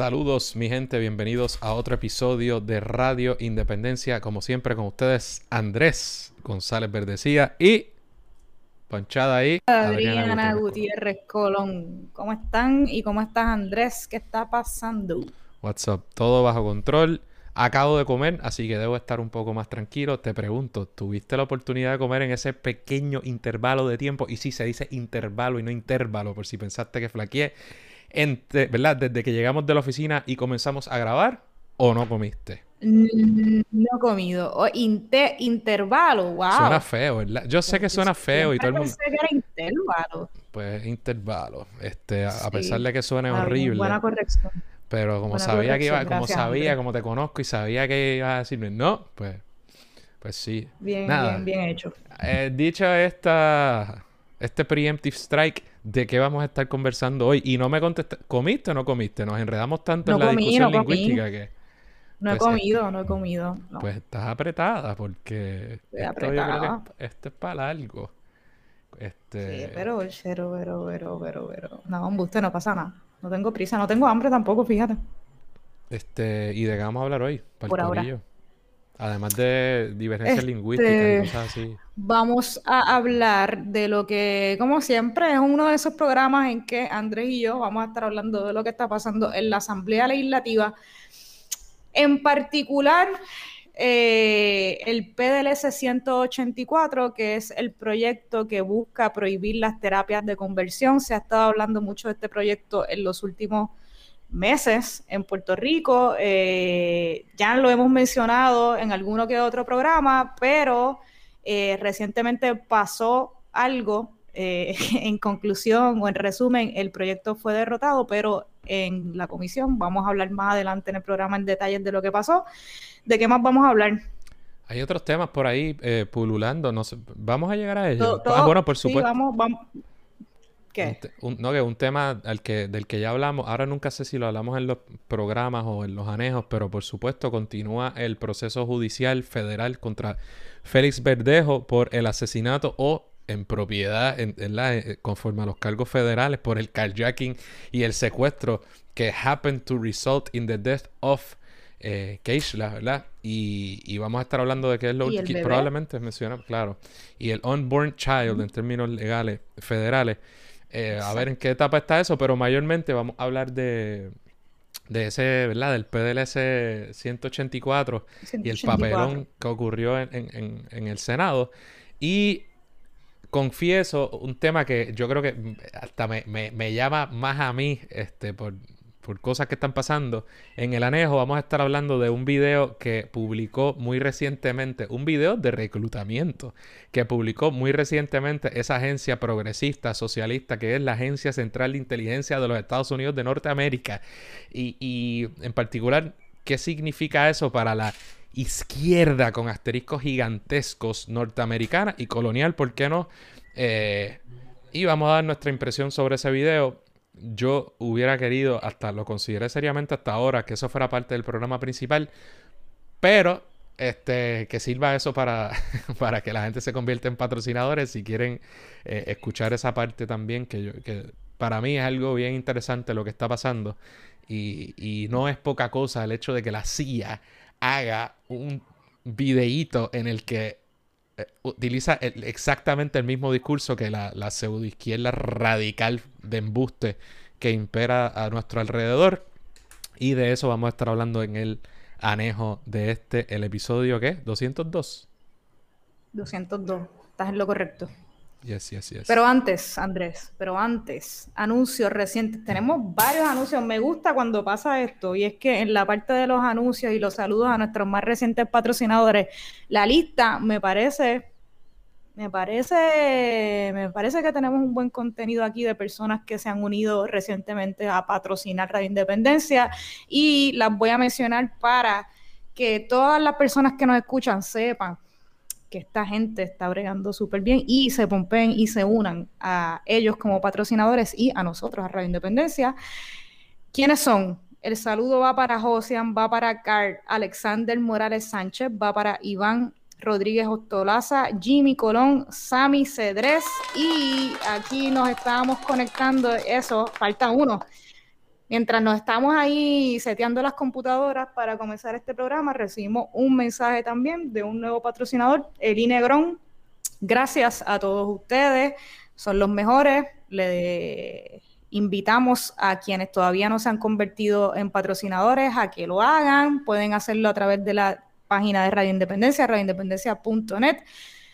Saludos mi gente, bienvenidos a otro episodio de Radio Independencia. Como siempre con ustedes Andrés González Verdecía y Ponchada ahí. Adriana, Gutiérrez Colón. ¿Cómo están? ¿Y cómo estás Andrés? ¿Qué está pasando? What's up? Todo bajo control. Acabo de comer, así que debo estar un poco más tranquilo. Te pregunto, ¿tuviste la oportunidad de comer en ese pequeño intervalo de tiempo? Y sí, se dice intervalo y no intervalo, por si pensaste que flaqueé ¿verdad? Desde que llegamos de la oficina y comenzamos a grabar, ¿o no comiste? Mm, no he comido. O intervalo, wow. Suena feo, ¿verdad? Yo sé que suena feo y todo el mundo. Pensé que era intervalo. Pues intervalo. Este, a, pesar de que suene horrible. Buena corrección. Pero como sabía que iba, como sabía, como te conozco y sabía que iba a decirme no, pues, pues sí. Bien, bien, bien hecho. Eh, dicho esta, este preemptive strike, de qué vamos a estar conversando hoy. Y no me contestaste, ¿comiste o no comiste? Nos enredamos tanto en la discusión lingüística que... No he pues, comido, no he comido. Pues estás apretada porque esto, esto es para algo. Este... Sí, pero, pero, pero, pero, pero, pero. No, usted no pasa nada. No tengo prisa, no tengo hambre tampoco, fíjate. Este, ¿y de qué vamos a hablar hoy? Por ahora. Además de divergencias este, lingüísticas y cosas así. Vamos a hablar de lo que, como siempre, es uno de esos programas en que Andrés y yo vamos a estar hablando de lo que está pasando en la Asamblea Legislativa. En particular, eh, el PDLS 184, que es el proyecto que busca prohibir las terapias de conversión. Se ha estado hablando mucho de este proyecto en los últimos meses en Puerto Rico. Eh, ya lo hemos mencionado en alguno que otro programa, pero eh, recientemente pasó algo. Eh, en conclusión o en resumen, el proyecto fue derrotado, pero en la comisión vamos a hablar más adelante en el programa en detalles de lo que pasó. ¿De qué más vamos a hablar? Hay otros temas por ahí pululando, no sé, vamos a llegar a ellos. ah, bueno, por supuesto. vamos, vamos, un, no, que un tema al que, del que ya hablamos, ahora nunca sé si lo hablamos en los programas o en los anejos, pero por supuesto continúa el proceso judicial federal contra Félix Verdejo por el asesinato o en propiedad, en, la, eh, conforme a los cargos federales, por el carjacking y el secuestro que happened to result in the death of eh, Keishla, ¿verdad? Y, y, vamos a estar hablando de qué es lo que probablemente menciona, claro. Y el unborn child en términos legales federales. Eh, a ver en qué etapa está eso, pero mayormente vamos a hablar de, de ese, ¿verdad? Del PDLS 184, y el papelón que ocurrió en, el Senado. Y confieso un tema que yo creo que hasta me, me llama más a mí, este, por, por cosas que están pasando. En el anejo vamos a estar hablando de un video que publicó muy recientemente, un video de reclutamiento que publicó muy recientemente esa agencia progresista, socialista, que es la Agencia Central de Inteligencia de los Estados Unidos de Norteamérica. Y, en particular, ¿qué significa eso para la izquierda con asteriscos gigantescos norteamericana y colonial? ¿Por qué no? Eh, y vamos a dar nuestra impresión sobre ese video yo hubiera querido, hasta lo consideré seriamente hasta ahora, que eso fuera parte del programa principal, pero este, que sirva eso para, para que la gente se convierta en patrocinadores si quieren eh, escuchar esa parte también, que, yo, que para mí es algo bien interesante lo que está pasando y, y no es poca cosa el hecho de que la CIA haga un videíto en el que eh, utiliza exactamente el mismo discurso que la, la pseudoizquierda radical de embuste que impera a nuestro alrededor. Y de eso vamos a estar hablando en el anejo de este, el episodio ¿qué? 202. 202, estás en lo correcto. Pero antes, Andrés, pero antes, anuncios recientes. Tenemos varios anuncios. Me gusta cuando pasa esto. Y es que en la parte de los anuncios y los saludos a nuestros más recientes patrocinadores, la lista me parece Me parece, me parece que tenemos un buen contenido aquí de personas que se han unido recientemente a patrocinar Radio Independencia y las voy a mencionar para que todas las personas que nos escuchan sepan que esta gente está bregando súper bien y se pompen y se unan a ellos como patrocinadores y a nosotros, a Radio Independencia. ¿Quiénes son? El saludo va para Josian, va para Carl, Alexander Morales Sánchez, va para Iván Rodríguez Ostolaza, Jimmy Colón, Sami Cedrés y aquí nos estábamos conectando, eso, falta uno. Mientras nos estamos ahí seteando las computadoras para comenzar este programa, recibimos un mensaje también de un nuevo patrocinador, Eli Negrón. Gracias a todos ustedes, son los mejores. Le invitamos a quienes todavía no se han convertido en patrocinadores a que lo hagan. Pueden hacerlo a través de la página de Radio Independencia, radioindependencia.net.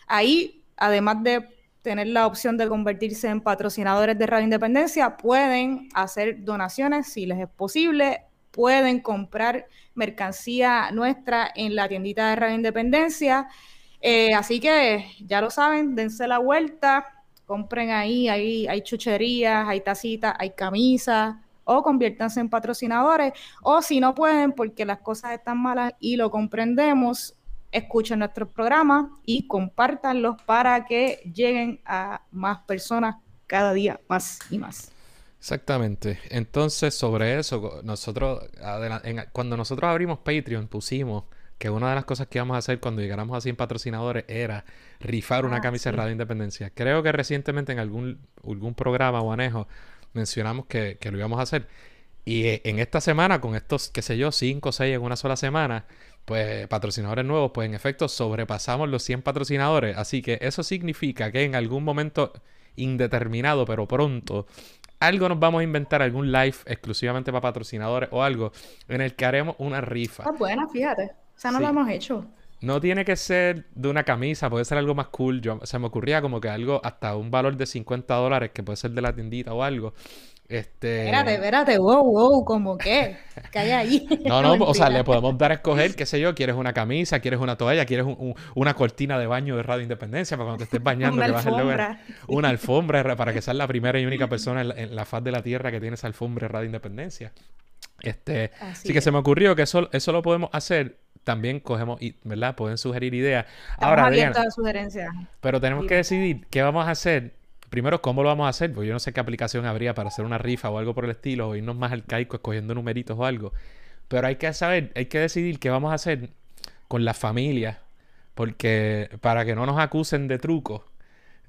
Ahí, además de tener la opción de convertirse en patrocinadores de Radio Independencia, pueden hacer donaciones si les es posible, pueden comprar mercancía nuestra en la tiendita de Radio Independencia. Eh, así que ya lo saben, dense la vuelta, compren ahí, ahí hay chucherías, hay tacitas, hay camisas, o conviértanse en patrocinadores, o si no pueden porque las cosas están malas y lo comprendemos, escuchen nuestros programas y compártanlos para que lleguen a más personas cada día más y más. Exactamente. Entonces, sobre eso, nosotros, cuando nosotros abrimos Patreon, pusimos que una de las cosas que íbamos a hacer cuando llegáramos a 100 patrocinadores era rifar una ah, camisa de Radio Independencia. Creo que recientemente en algún, algún programa o anejo mencionamos que, lo íbamos a hacer. Y eh, en esta semana, con estos, qué sé yo, 5 o 6 en una sola semana, pues patrocinadores nuevos, pues en efecto sobrepasamos los 100 patrocinadores. Así que eso significa que en algún momento indeterminado, pero pronto, algo nos vamos a inventar, algún live exclusivamente para patrocinadores o algo en el que haremos una rifa. Ah, buena, fíjate. O sea, no lo hemos hecho. No tiene que ser de una camisa, puede ser algo más cool. Yo, se me ocurría como que algo hasta un valor de 50 dólares, que puede ser de la tiendita o algo. Este... Espérate, espérate, wow, wow, ¿cómo qué? ¿Qué hay ahí? no, no, o sea, le podemos dar a escoger, qué sé yo, quieres una camisa, quieres una toalla, quieres una cortina de baño de Radio Independencia para cuando te estés bañando, una que alfombra. una alfombra para que seas la primera y única persona en la, faz de la tierra que tiene esa alfombra de Radio Independencia. Este, así, que se me ocurrió que eso, eso lo podemos hacer también cogemos, ¿verdad? Pueden sugerir ideas. Ahora, sugerencias. Pero tenemos que decidir qué vamos a hacer. Primero, ¿cómo lo vamos a hacer? Pues yo no sé qué aplicación habría para hacer una rifa o algo por el estilo, o irnos más arcaico escogiendo numeritos o algo. Pero hay que saber, hay que decidir qué vamos a hacer con las familias, porque para que no nos acusen de trucos,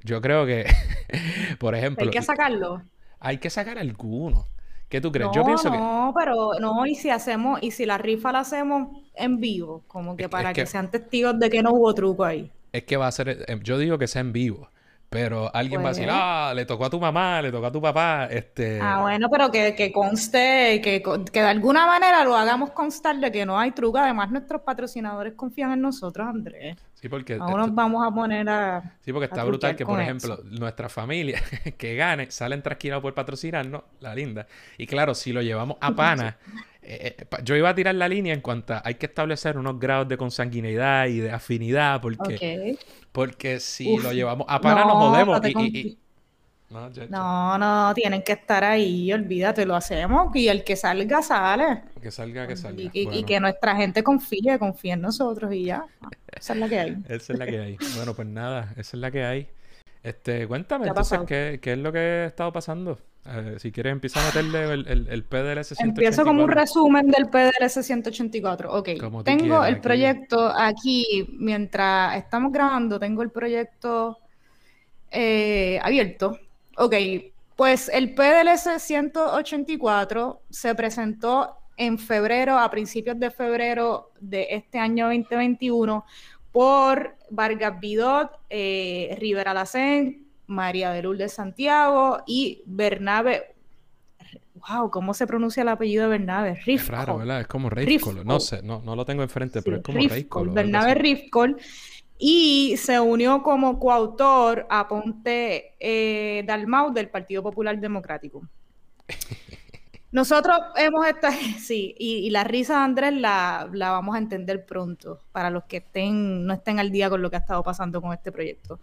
yo creo que, por ejemplo... Hay que sacarlo. Hay que sacar algunos. ¿Qué tú crees? No, Yo pienso que. No, pero no, y si hacemos, y si la rifa la hacemos en vivo, como que para que... sean testigos de que no hubo truco ahí. Es que va a ser, eh, yo digo que sea en vivo. Pero alguien va a decir, pues ah, le tocó a tu mamá, le tocó a tu papá, este... Ah, bueno, pero que, que conste, que, que de alguna manera lo hagamos constar de que no hay truco. Además, nuestros patrocinadores confían en nosotros, Andrés. Sí, porque... Ahora nos vamos a poner a... Sí, porque está brutal que, por ejemplo, nuestra familia que gane, salen trasquilados por patrocinarnos, la linda. Y claro, si lo llevamos a pana... Eh, eh, yo iba a tirar la línea en cuanto a hay que establecer unos grados de consanguinidad y de afinidad porque, porque si lo llevamos a pana nos jodemos no, no, tienen que estar ahí, olvídate, lo hacemos y el que salga, sale. Que salga, que salga. Y, que nuestra gente confíe, confíe en nosotros y ya. Esa es la que hay. esa es la que hay. Bueno, pues nada, esa es la que hay. Este, cuéntame entonces, ¿qué, ¿qué, es lo que ha estado pasando? Si quieres empezar a meterle el, el, el PDLS 184. Empiezo como un resumen del PDLS 184. Ok, tengo el proyecto aquí, mientras estamos grabando, tengo el proyecto eh, abierto. Ok, pues el PDLS 184 se presentó en febrero, a principios de febrero de este año 2021, por Vargas Vidot, eh, Rivera Lacén, María de Lourdes Santiago y Bernabe. Wow, ¿cómo se pronuncia el apellido de Bernabe? Rifkol. Es raro, ¿verdad? Es como Rifkol. No sé, no, no lo tengo enfrente, pero es como Rifkol. Bernabe Rifkol. Y se unió como coautor a Ponte eh, Dalmau del Partido Popular Democrático. Nosotros hemos estado, sí, y, la risa de Andrés la, la, vamos a entender pronto, para los que estén, no estén al día con lo que ha estado pasando con este proyecto.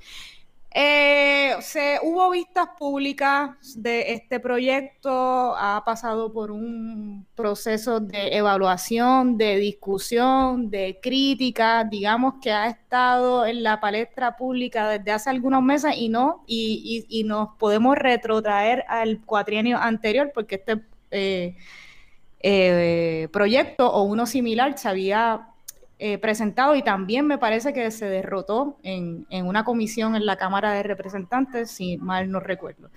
Eh, se, hubo vistas públicas de este proyecto, ha pasado por un proceso de evaluación, de discusión, de crítica, digamos que ha estado en la palestra pública desde hace algunos meses y no, y, nos podemos retrotraer al cuatrienio anterior porque este eh, eh, proyecto o uno similar se había eh, presentado y también me parece que se derrotó en, una comisión en la Cámara de Representantes, si mal no recuerdo.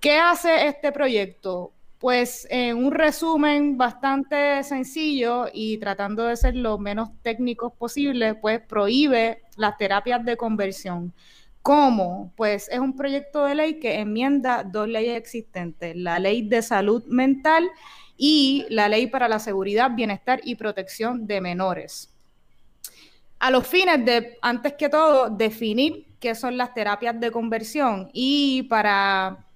¿Qué hace este proyecto? Pues en un resumen bastante sencillo y tratando de ser lo menos técnicos posible, pues prohíbe las terapias de conversión. ¿Cómo? Pues es un proyecto de ley que enmienda dos leyes existentes, la ley de salud mental y la ley para la seguridad, bienestar y protección de menores a los fines de, antes que todo, definir qué son las terapias de conversión y para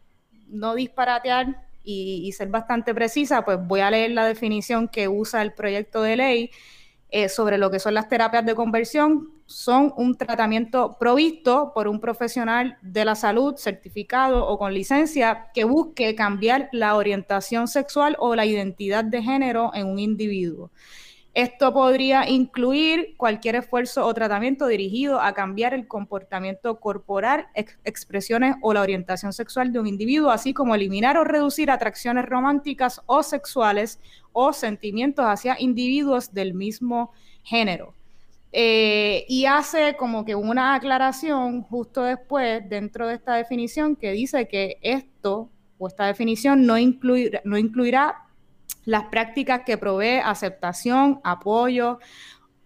no disparatear y, ser bastante precisa, pues voy a leer la definición que usa el proyecto de ley eh, sobre lo que son las terapias de conversión. Son un tratamiento provisto por un profesional de la salud certificado o con licencia que busque cambiar la orientación sexual o la identidad de género en un individuo. Esto podría incluir cualquier esfuerzo o tratamiento dirigido a cambiar el comportamiento corporal, expresiones o la orientación sexual de un individuo, así como eliminar o reducir atracciones románticas o sexuales o sentimientos hacia individuos del mismo género. Eh, y hace como que una aclaración justo después dentro de esta definición que dice que esto o esta definición no, no incluirá las prácticas que provee aceptación, apoyo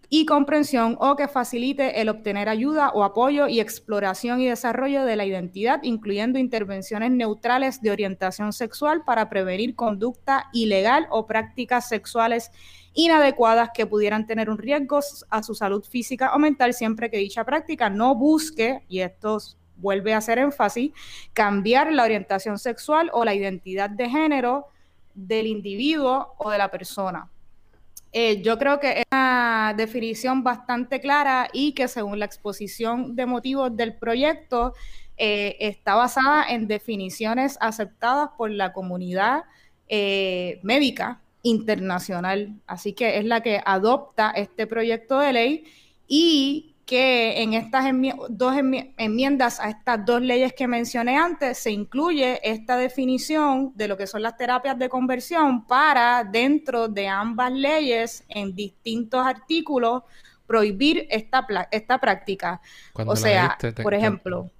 y comprensión o que facilite el obtener ayuda o apoyo y exploración y desarrollo de la identidad, incluyendo intervenciones neutrales de orientación sexual para prevenir conducta ilegal o prácticas sexuales inadecuadas que pudieran tener un riesgo a su salud física o mental. Siempre que dicha práctica no busque, y esto vuelve a hacer énfasis, cambiar la orientación sexual o la identidad de género del individuo o de la persona. Eh, yo creo que es una definición bastante clara y que según la exposición de motivos del proyecto eh, está basada en definiciones aceptadas por la comunidad eh, médica internacional. Así que es la que adopta este proyecto de ley y que en estas dos enmiendas a estas dos leyes que mencioné antes se incluye esta definición de lo que son las terapias de conversión para dentro de ambas leyes en distintos artículos prohibir esta, esta práctica. o sea, por ejemplo...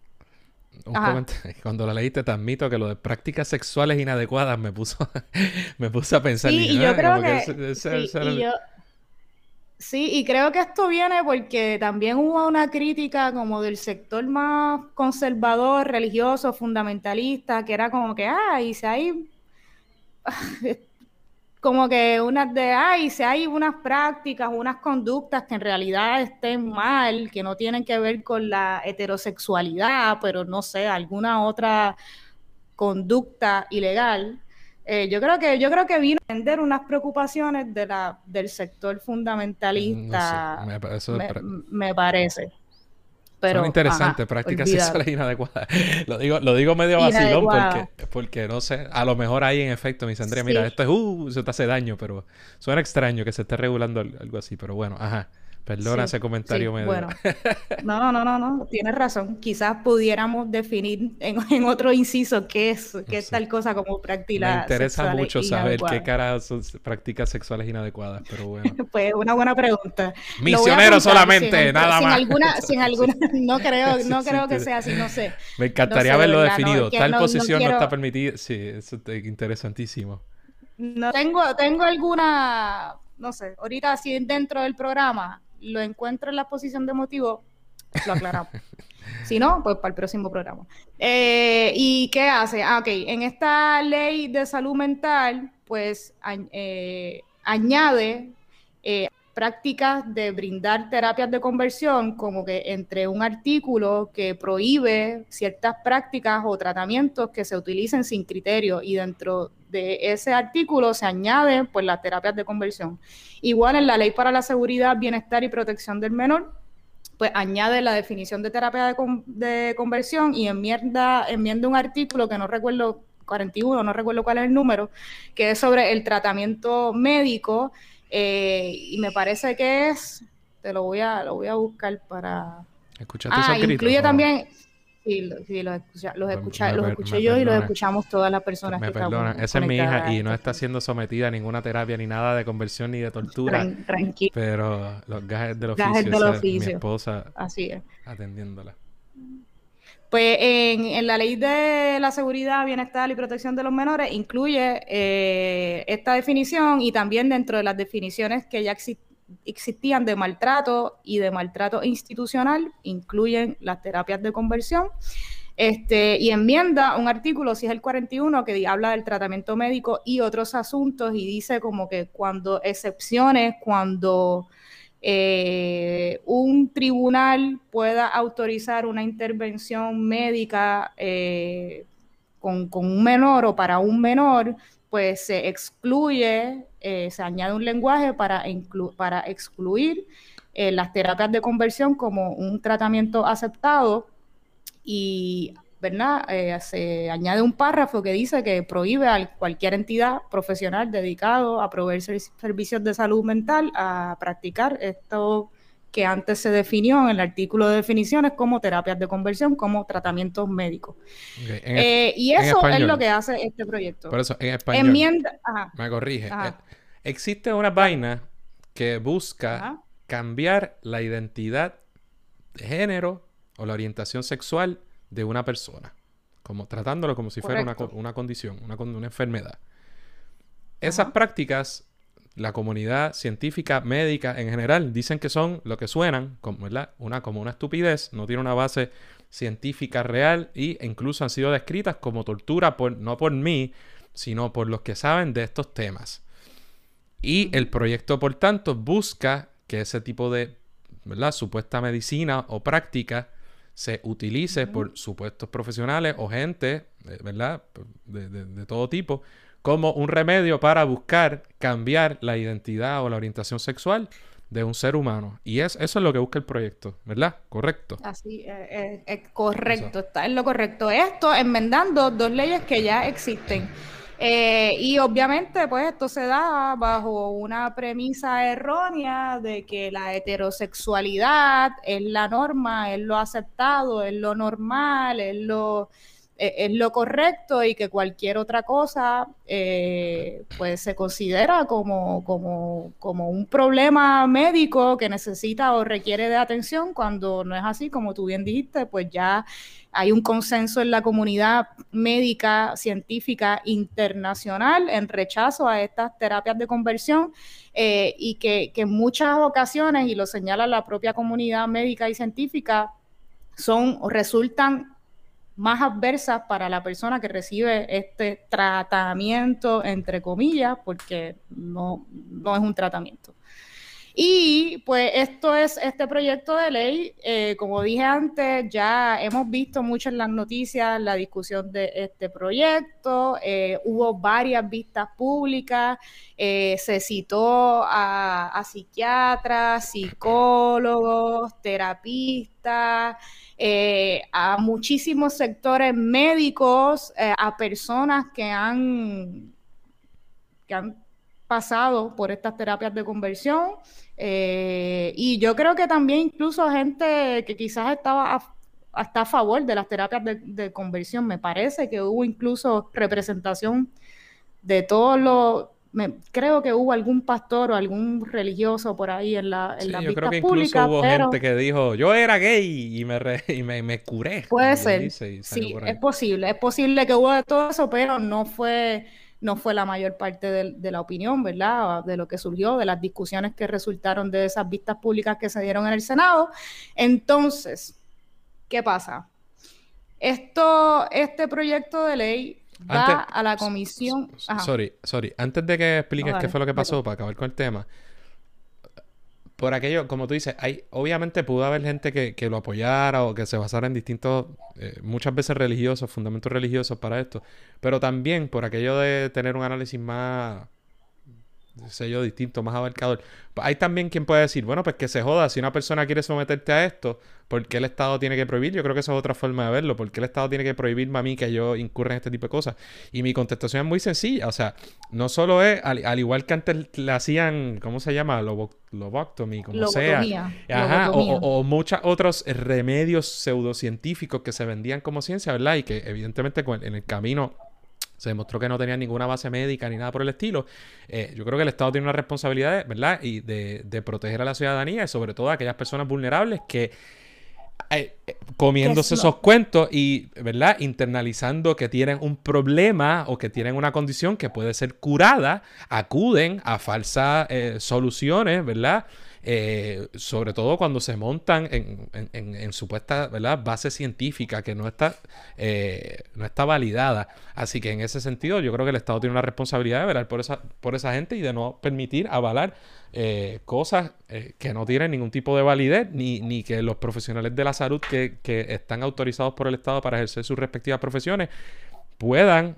Cuando la leíste, te admito que lo de prácticas sexuales inadecuadas me puso, me puso a pensar. Sí, y, yo creo que... Sí, y creo que esto viene porque también hubo una crítica como del sector más conservador, religioso, fundamentalista, que era como que, ay, si hay, como que unas de, ay, si hay unas prácticas, unas conductas que en realidad estén mal, que no tienen que ver con la heterosexualidad, pero no sé, alguna otra conducta ilegal, eh, yo creo que yo creo que vino a entender unas preocupaciones de la, del sector fundamentalista. me, parece. Pero, Son interesantes, prácticas sexuales inadecuadas. lo digo, lo digo medio vacilón porque, porque no sé, a lo mejor ahí en efecto me dice Andrea, mira, esto es uh, eso te hace daño, pero suena extraño que se esté regulando algo así, pero bueno, ajá. Perdona ese comentario medio. Bueno, no, no, no, no, tienes razón. Quizás pudiéramos definir en, otro inciso qué es, qué es tal cosa como prácticas Me interesa mucho saber qué cara son prácticas sexuales inadecuadas, pero bueno. pues una buena pregunta. Misionero solamente, nada más. Alguna, sin alguna, no creo, no creo que sea así, no sé. Me encantaría haberlo definido. tal posición no, está permitida. Sí, eso es interesantísimo. No tengo, tengo alguna, no sé, ahorita así dentro del programa lo encuentro en la posición de motivo, lo aclaramos. si no, pues para el próximo programa. Eh, ¿Y qué hace? Ah, ok, en esta ley de salud mental, pues eh, añade eh, prácticas de brindar terapias de conversión, como que entre un artículo que prohíbe ciertas prácticas o tratamientos que se utilicen sin criterio y dentro de ese artículo se añade pues las terapias de conversión. Igual en la Ley para la Seguridad, Bienestar y Protección del Menor, pues añade la definición de terapia de, de conversión y enmienda, enmienda un artículo que no recuerdo 41, no recuerdo cuál es el número, que es sobre el tratamiento médico eh, y me parece que es, te lo voy a, lo voy a buscar para... ¿Escuchaste ah, incluye también... Sí, los, los, escuché yo y los escuchamos todas las personas me que perdona. Esa es mi hija y no está siendo sometida a ninguna terapia ni nada de conversión ni de tortura. tranquilo. Pero los gajes del oficio. Gajes del oficio. mi esposa Así es. atendiéndola. Pues en, la ley de la seguridad, bienestar y protección de los menores incluye eh, esta definición y también dentro de las definiciones que ya existían de maltrato y de maltrato institucional, incluyen las terapias de conversión. Este, y enmienda un artículo, si es el 41, que habla del tratamiento médico y otros asuntos y dice como que cuando excepciones, cuando eh, un tribunal pueda autorizar una intervención médica eh, con, un menor o para un menor, pues se excluye, eh, se añade un lenguaje para, para excluir las terapias de conversión como un tratamiento aceptado y ¿verdad? Eh, se añade un párrafo que dice que prohíbe a cualquier entidad profesional dedicado a proveer servicios de salud mental a practicar esto que antes se definió en el artículo de definiciones como terapias de conversión, como tratamientos médicos. Eh, y eso es lo que hace este proyecto. Por eso, en español, Enmienda, me corrige. Eh, existe una vaina que busca cambiar la identidad de género o la orientación sexual de una persona, como tratándolo como si fuera una, una, condición, una, una enfermedad. Esas prácticas, la comunidad científica, médica en general, dicen que son lo que suenan, como, ¿verdad? Una, como una estupidez, no tiene una base científica real e incluso han sido descritas como tortura, por, no por mí, sino por los que saben de estos temas. Y el proyecto, por tanto, busca que ese tipo de ¿verdad? supuesta medicina o práctica se utilice por supuestos profesionales o gente, eh, ¿verdad? De, todo tipo, como un remedio para buscar cambiar la identidad o la orientación sexual de un ser humano. Y es, eso es lo que busca el proyecto, ¿verdad? Correcto. Así, eh, eh, es correcto, está en lo correcto. Esto enmendando dos leyes que ya existen. Eh, y obviamente, pues esto se da bajo una premisa errónea de que la heterosexualidad es la norma, es lo aceptado, es lo normal, es lo, es lo correcto y que cualquier otra cosa eh, pues se considera como, como, como un problema médico que necesita o requiere de atención cuando no es así, como tú bien dijiste, pues ya hay un consenso en la comunidad médica, científica, internacional en rechazo a estas terapias de conversión eh, y que, en muchas ocasiones, y lo señala la propia comunidad médica y científica, son resultan más adversas para la persona que recibe este tratamiento, entre comillas, porque no, no es un tratamiento. Y pues esto es este proyecto de ley, eh, como dije antes, ya hemos visto mucho en las noticias la discusión de este proyecto, eh, hubo varias vistas públicas, eh, se citó a, psiquiatras, psicólogos, terapistas, a muchísimos sectores médicos, a personas que han, que han pasado por estas terapias de conversión. Eh, y yo creo que también incluso gente que quizás estaba hasta a favor de las terapias de, conversión, me parece que hubo incluso representación de todos los... creo que hubo algún pastor o algún religioso por ahí en la en sí, yo creo que incluso hubo gente que dijo yo era gay y me, y me, curé. Puede ser. sí, es posible. Es posible que hubo de todo eso, pero no fue no fue la mayor parte de, la opinión, ¿verdad? De lo que surgió, de las discusiones que resultaron de esas vistas públicas que se dieron en el Senado. Entonces, ¿qué pasa? Esto, este proyecto de ley va a la comisión. Sorry, sorry. Antes de que expliques qué fue lo que pasó para acabar con el tema, por aquello, como tú dices, hay, obviamente pudo haber gente que, lo apoyara o que se basara en distintos, eh, muchas veces religiosos, fundamentos religiosos para esto, pero también por aquello de tener un análisis más sello distinto, más abarcador. Hay también quien puede decir, bueno, pues que se joda, si una persona quiere someterte a esto, ¿por qué el Estado tiene que prohibir? Yo creo que esa es otra forma de verlo, ¿por qué el Estado tiene que prohibirme a mí que yo incurra en este tipo de cosas? Y mi contestación es muy sencilla, o sea, no solo es, al, igual que antes le hacían, ¿cómo se llama? Loboctomy, como sea. Ajá, o, o, muchos otros remedios pseudocientíficos que se vendían como ciencia, ¿verdad? Y que evidentemente en el camino se demostró que no tenía ninguna base médica ni nada por el estilo. Eh, yo creo que el Estado tiene una responsabilidad, ¿verdad? Y de, proteger a la ciudadanía y sobre todo a aquellas personas vulnerables que eh, eh, comiéndose esos cuentos y, ¿verdad? Internalizando que tienen un problema o que tienen una condición que puede ser curada, acuden a falsas soluciones, ¿verdad? Eh, sobre todo cuando se montan en, en, supuesta ¿verdad? base científica que no está, eh, no está validada. Así que en ese sentido yo creo que el Estado tiene una responsabilidad de velar por esa, por esa gente y de no permitir avalar eh, cosas que no tienen ningún tipo de validez, ni, ni que los profesionales de la salud que, que están autorizados por el Estado para ejercer sus respectivas profesiones puedan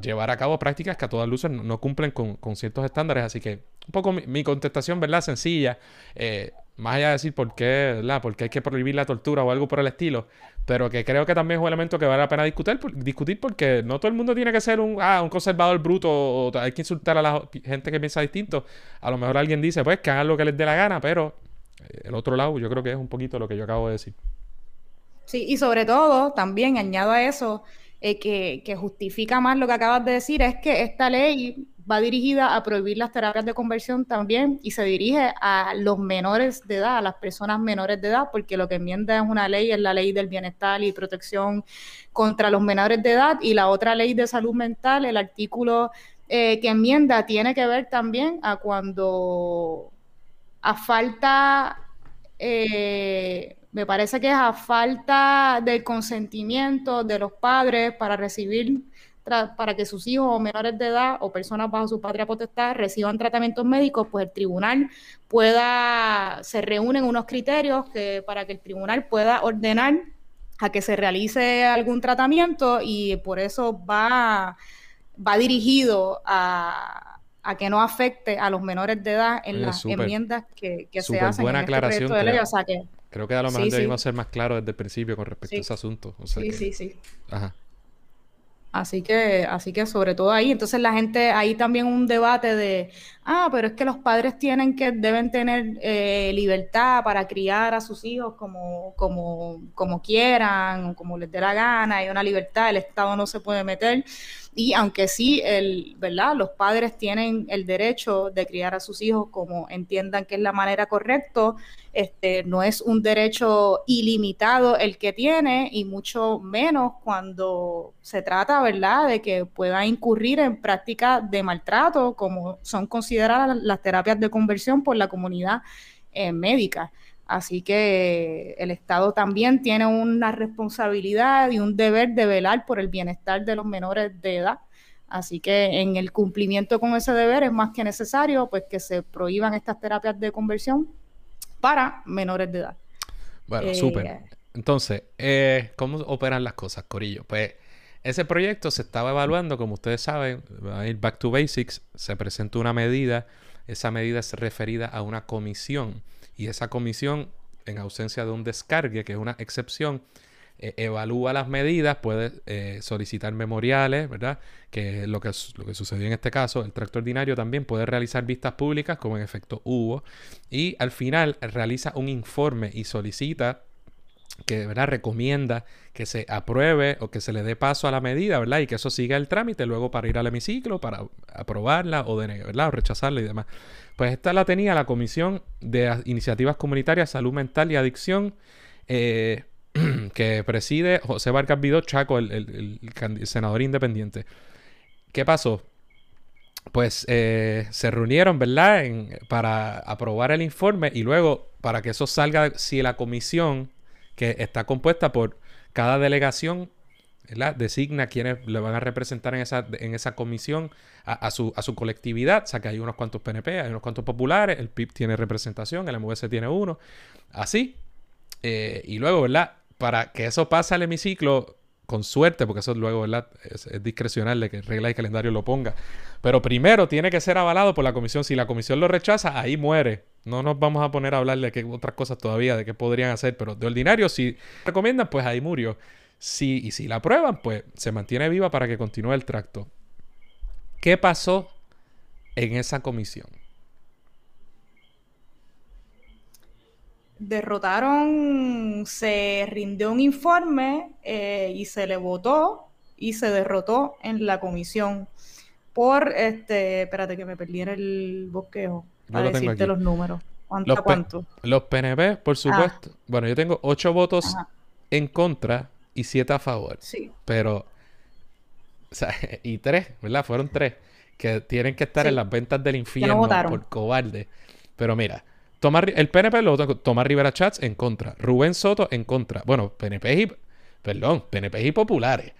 llevar a cabo prácticas que a todas luces no, cumplen con, ciertos estándares. Así que un poco mi, contestación, ¿verdad? Sencilla. Eh, más allá de decir por qué, ¿verdad? Porque hay que prohibir la tortura o algo por el estilo. Pero que creo que también es un elemento que vale la pena discutir, discutir porque no todo el mundo tiene que ser un, ah, conservador bruto o hay que insultar a la gente que piensa distinto. A lo mejor alguien dice, pues, que hagan lo que les dé la gana, pero eh, el otro lado yo creo que es un poquito lo que yo acabo de decir. Sí, y sobre todo, también añado a eso, eh, que, justifica más lo que acabas de decir, es que esta ley va dirigida a prohibir las terapias de conversión también y se dirige a los menores de edad, a las personas menores de edad, porque lo que enmienda es una ley, es la ley del bienestar y protección contra los menores de edad. Y la otra ley de salud mental, el artículo eh, que enmienda tiene que ver también a cuando a falta, eh, me parece que es a falta del consentimiento de los padres para recibir para que sus hijos o menores de edad o personas bajo su patria potestad reciban tratamientos médicos, pues el tribunal pueda, se reúnen unos criterios que, para que el tribunal pueda ordenar a que se realice algún tratamiento y por eso va, va dirigido a, a que no afecte a los menores de edad en las enmiendas que, se hacen buena en este aclaración, de ley. creo, que, a lo mejor debimos ser más claros desde el principio con respecto a ese asunto. sí, sí, sí. Ajá. Así que, así que sobre todo ahí, entonces la gente, ahí también un debate de, ah, pero es que los padres tienen que, deben tener eh, libertad para criar a sus hijos como, como, como quieran, como les dé la gana, hay una libertad, el Estado no se puede meter. Y aunque sí, el, ¿verdad? Los padres tienen el derecho de criar a sus hijos como entiendan que es la manera correcta, este, no es un derecho ilimitado el que tiene y mucho menos cuando se trata, ¿verdad?, de que pueda incurrir en prácticas de maltrato como son consideradas las terapias de conversión por la comunidad eh, médica. Así que el Estado también tiene una responsabilidad y un deber de velar por el bienestar de los menores de edad. Así que en el cumplimiento con ese deber es más que necesario pues que se prohíban estas terapias de conversión para menores de edad. Bueno, eh, súper. Entonces, eh, ¿cómo operan las cosas, Corillo? Pues ese proyecto se estaba evaluando, como ustedes saben, va a ir back to basics, se presentó una medida, esa medida es referida a una comisión y esa comisión, en ausencia de un descargue, que es una excepción, eh, evalúa las medidas, puede eh, solicitar memoriales, ¿verdad? Que lo que, lo que sucedió en este caso. El tracto ordinario también puede realizar vistas públicas, como en efecto hubo, y al final realiza un informe y solicita que ¿verdad? recomienda que se apruebe o que se le dé paso a la medida, ¿verdad? Y que eso siga el trámite luego para ir al hemiciclo, para aprobarla o, de, ¿verdad? o rechazarla y demás. Pues esta la tenía la Comisión de Iniciativas Comunitarias, Salud Mental y Adicción, eh, que preside José Vargas Vidó Chaco, el, senador independiente. ¿Qué pasó? Pues eh, se reunieron, ¿verdad? para aprobar el informe y luego para que eso salga, si la comisión que está compuesta por cada delegación designa quienes le van a representar en esa, en esa comisión a, su, a su colectividad. O sea que hay unos cuantos PNP, hay unos cuantos populares, el PIB tiene representación, el MVS tiene uno, así. Eh, y luego, ¿verdad? Para que eso pase al hemiciclo, con suerte, porque eso luego, ¿verdad? Es, discrecional de que regla y calendario lo ponga. Pero primero tiene que ser avalado por la comisión. Si la comisión lo rechaza, ahí muere. No nos vamos a poner a hablar de qué otras cosas todavía, de qué podrían hacer, pero de ordinario, si recomiendan, pues ahí murió. Si, y si la aprueban, pues se mantiene viva para que continúe el tracto. ¿Qué pasó en esa comisión? derrotaron, se rindió un informe eh, y se le votó y se derrotó en la comisión por este, espérate que me perdiera el bosquejo para decirte los números. ¿Cuánto los, cuánto? los PNP, por supuesto. Ah. Bueno, yo tengo ocho votos en contra y siete a favor. Sí. Pero, o sea, y tres, ¿verdad? Fueron tres que tienen que estar en las ventas del infierno por cobarde. Pero mira, el PNP lo votó Tomás Rivera Chats en contra. Rubén Soto en contra. Bueno, PNP y. Perdón, PNP y populares.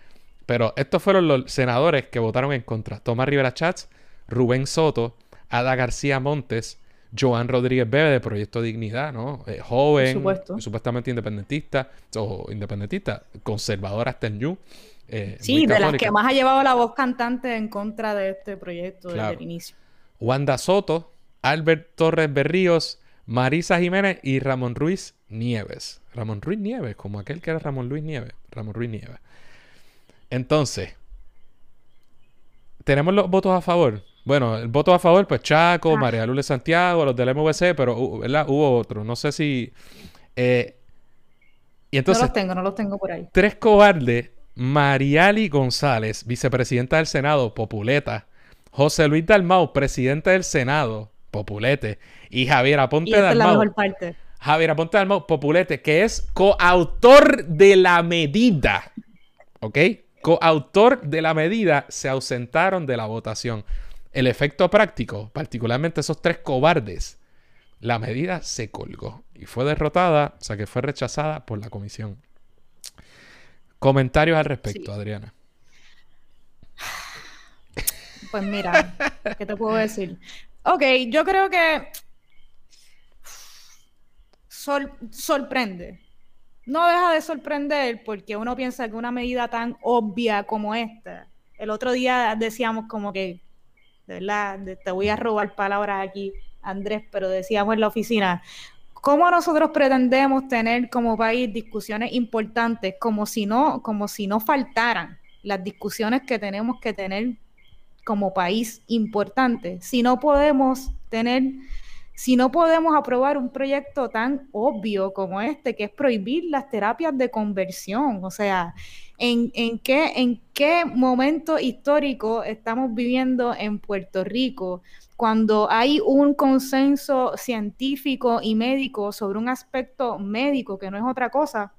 Pero estos fueron los senadores que votaron en contra. Tomás Rivera Chats, Rubén Soto, Ada García Montes, Joan Rodríguez Bebe de Proyecto Dignidad, ¿no? Eh, joven, supuestamente independentista, o independentista, conservadora hasta en You. Eh, sí, de las que más ha llevado la voz cantante en contra de este proyecto desde el inicio. Wanda Soto, Albert Torres Berríos, Marisa Jiménez y Ramón Ruiz Nieves. Ramón Ruiz Nieves, como aquel que era Ramón Luis Nieves. Ramón Ruiz Nieves. Entonces, tenemos los votos a favor. Bueno, el voto a favor, pues Chaco, ah. María Lule Santiago, los del MVC, pero uh, ¿verdad? hubo otro. No sé si. Eh, y entonces, no los tengo, no los tengo por ahí. Tres cobardes. Mariali González, vicepresidenta del Senado, Populeta. José Luis Dalmau, presidente del Senado, Populete. Y Javier Aponte y Es la mejor parte. Javier Aponte Dalmau, Populete, que es coautor de la medida. ¿Ok? Coautor de la medida se ausentaron de la votación. El efecto práctico, particularmente esos tres cobardes, la medida se colgó y fue derrotada, o sea que fue rechazada por la comisión. Comentarios al respecto, Adriana. Pues mira, ¿qué te puedo decir? Ok, yo creo que sorprende. No deja de sorprender porque uno piensa que una medida tan obvia como esta, el otro día decíamos como que, de verdad, te voy a robar palabras aquí, Andrés, pero decíamos en la oficina, ¿cómo nosotros pretendemos tener como país discusiones importantes como si no, como si no faltaran las discusiones que tenemos que tener como país importante, si no podemos tener, si no podemos aprobar un proyecto tan obvio como este, que es prohibir las terapias de conversión, o sea, ¿en, qué momento histórico estamos viviendo en Puerto Rico? cuando hay un consenso científico y médico sobre un aspecto médico que no es otra cosa,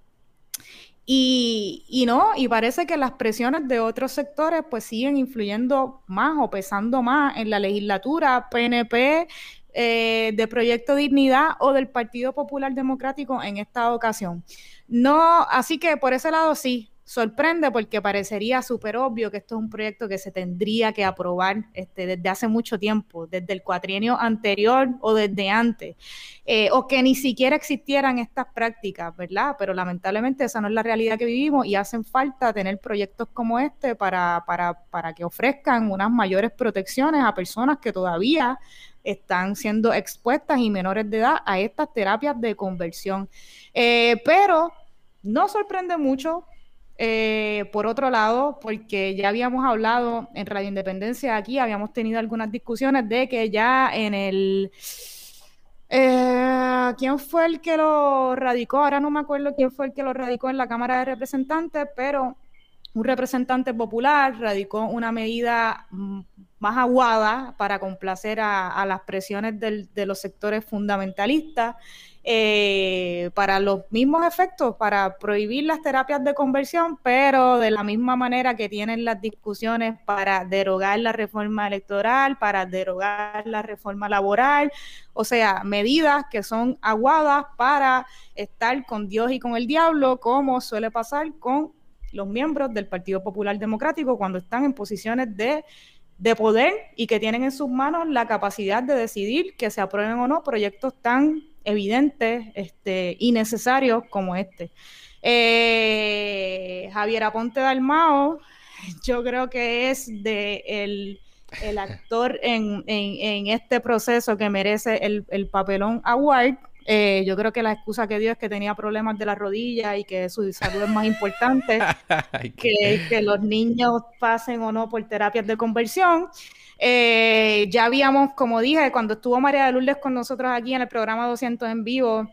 y, y, no, y parece que las presiones de otros sectores pues siguen influyendo más o pesando más en la legislatura PNP eh, de Proyecto Dignidad o del Partido Popular Democrático en esta ocasión. No, así que por ese lado sí, sorprende porque parecería súper obvio que esto es un proyecto que se tendría que aprobar este, desde hace mucho tiempo, desde el cuatrienio anterior o desde antes, eh, o que ni siquiera existieran estas prácticas, ¿verdad? Pero lamentablemente esa no es la realidad que vivimos y hacen falta tener proyectos como este para, para, para que ofrezcan unas mayores protecciones a personas que todavía están siendo expuestas y menores de edad a estas terapias de conversión. Eh, pero no sorprende mucho eh, por otro lado, porque ya habíamos hablado en Radio Independencia aquí, habíamos tenido algunas discusiones de que ya en el... Eh, ¿Quién fue el que lo radicó? Ahora no me acuerdo quién fue el que lo radicó en la Cámara de Representantes, pero un representante popular radicó una medida mm, más aguada para complacer a, las presiones de los sectores fundamentalistas eh, para los mismos efectos, para prohibir las terapias de conversión, pero de la misma manera que tienen las discusiones para derogar la reforma electoral, para derogar la reforma laboral, o sea, medidas que son aguadas para estar con Dios y con el diablo, como suele pasar con los miembros del Partido Popular Democrático cuando están en posiciones de, de poder y que tienen en sus manos la capacidad de decidir que se aprueben o no proyectos tan evidentes este, y necesarios como este. Eh, Javier Aponte Dalmao, yo creo que es de el, actor en, este proceso que merece el, el papelón award eh, yo creo que la excusa que dio es que tenía problemas de la rodilla y que su salud es más importante que, que los niños pasen o no por terapias de conversión. Eh, ya habíamos, como dije, cuando estuvo María de Lourdes con nosotros aquí en el programa 200 en vivo,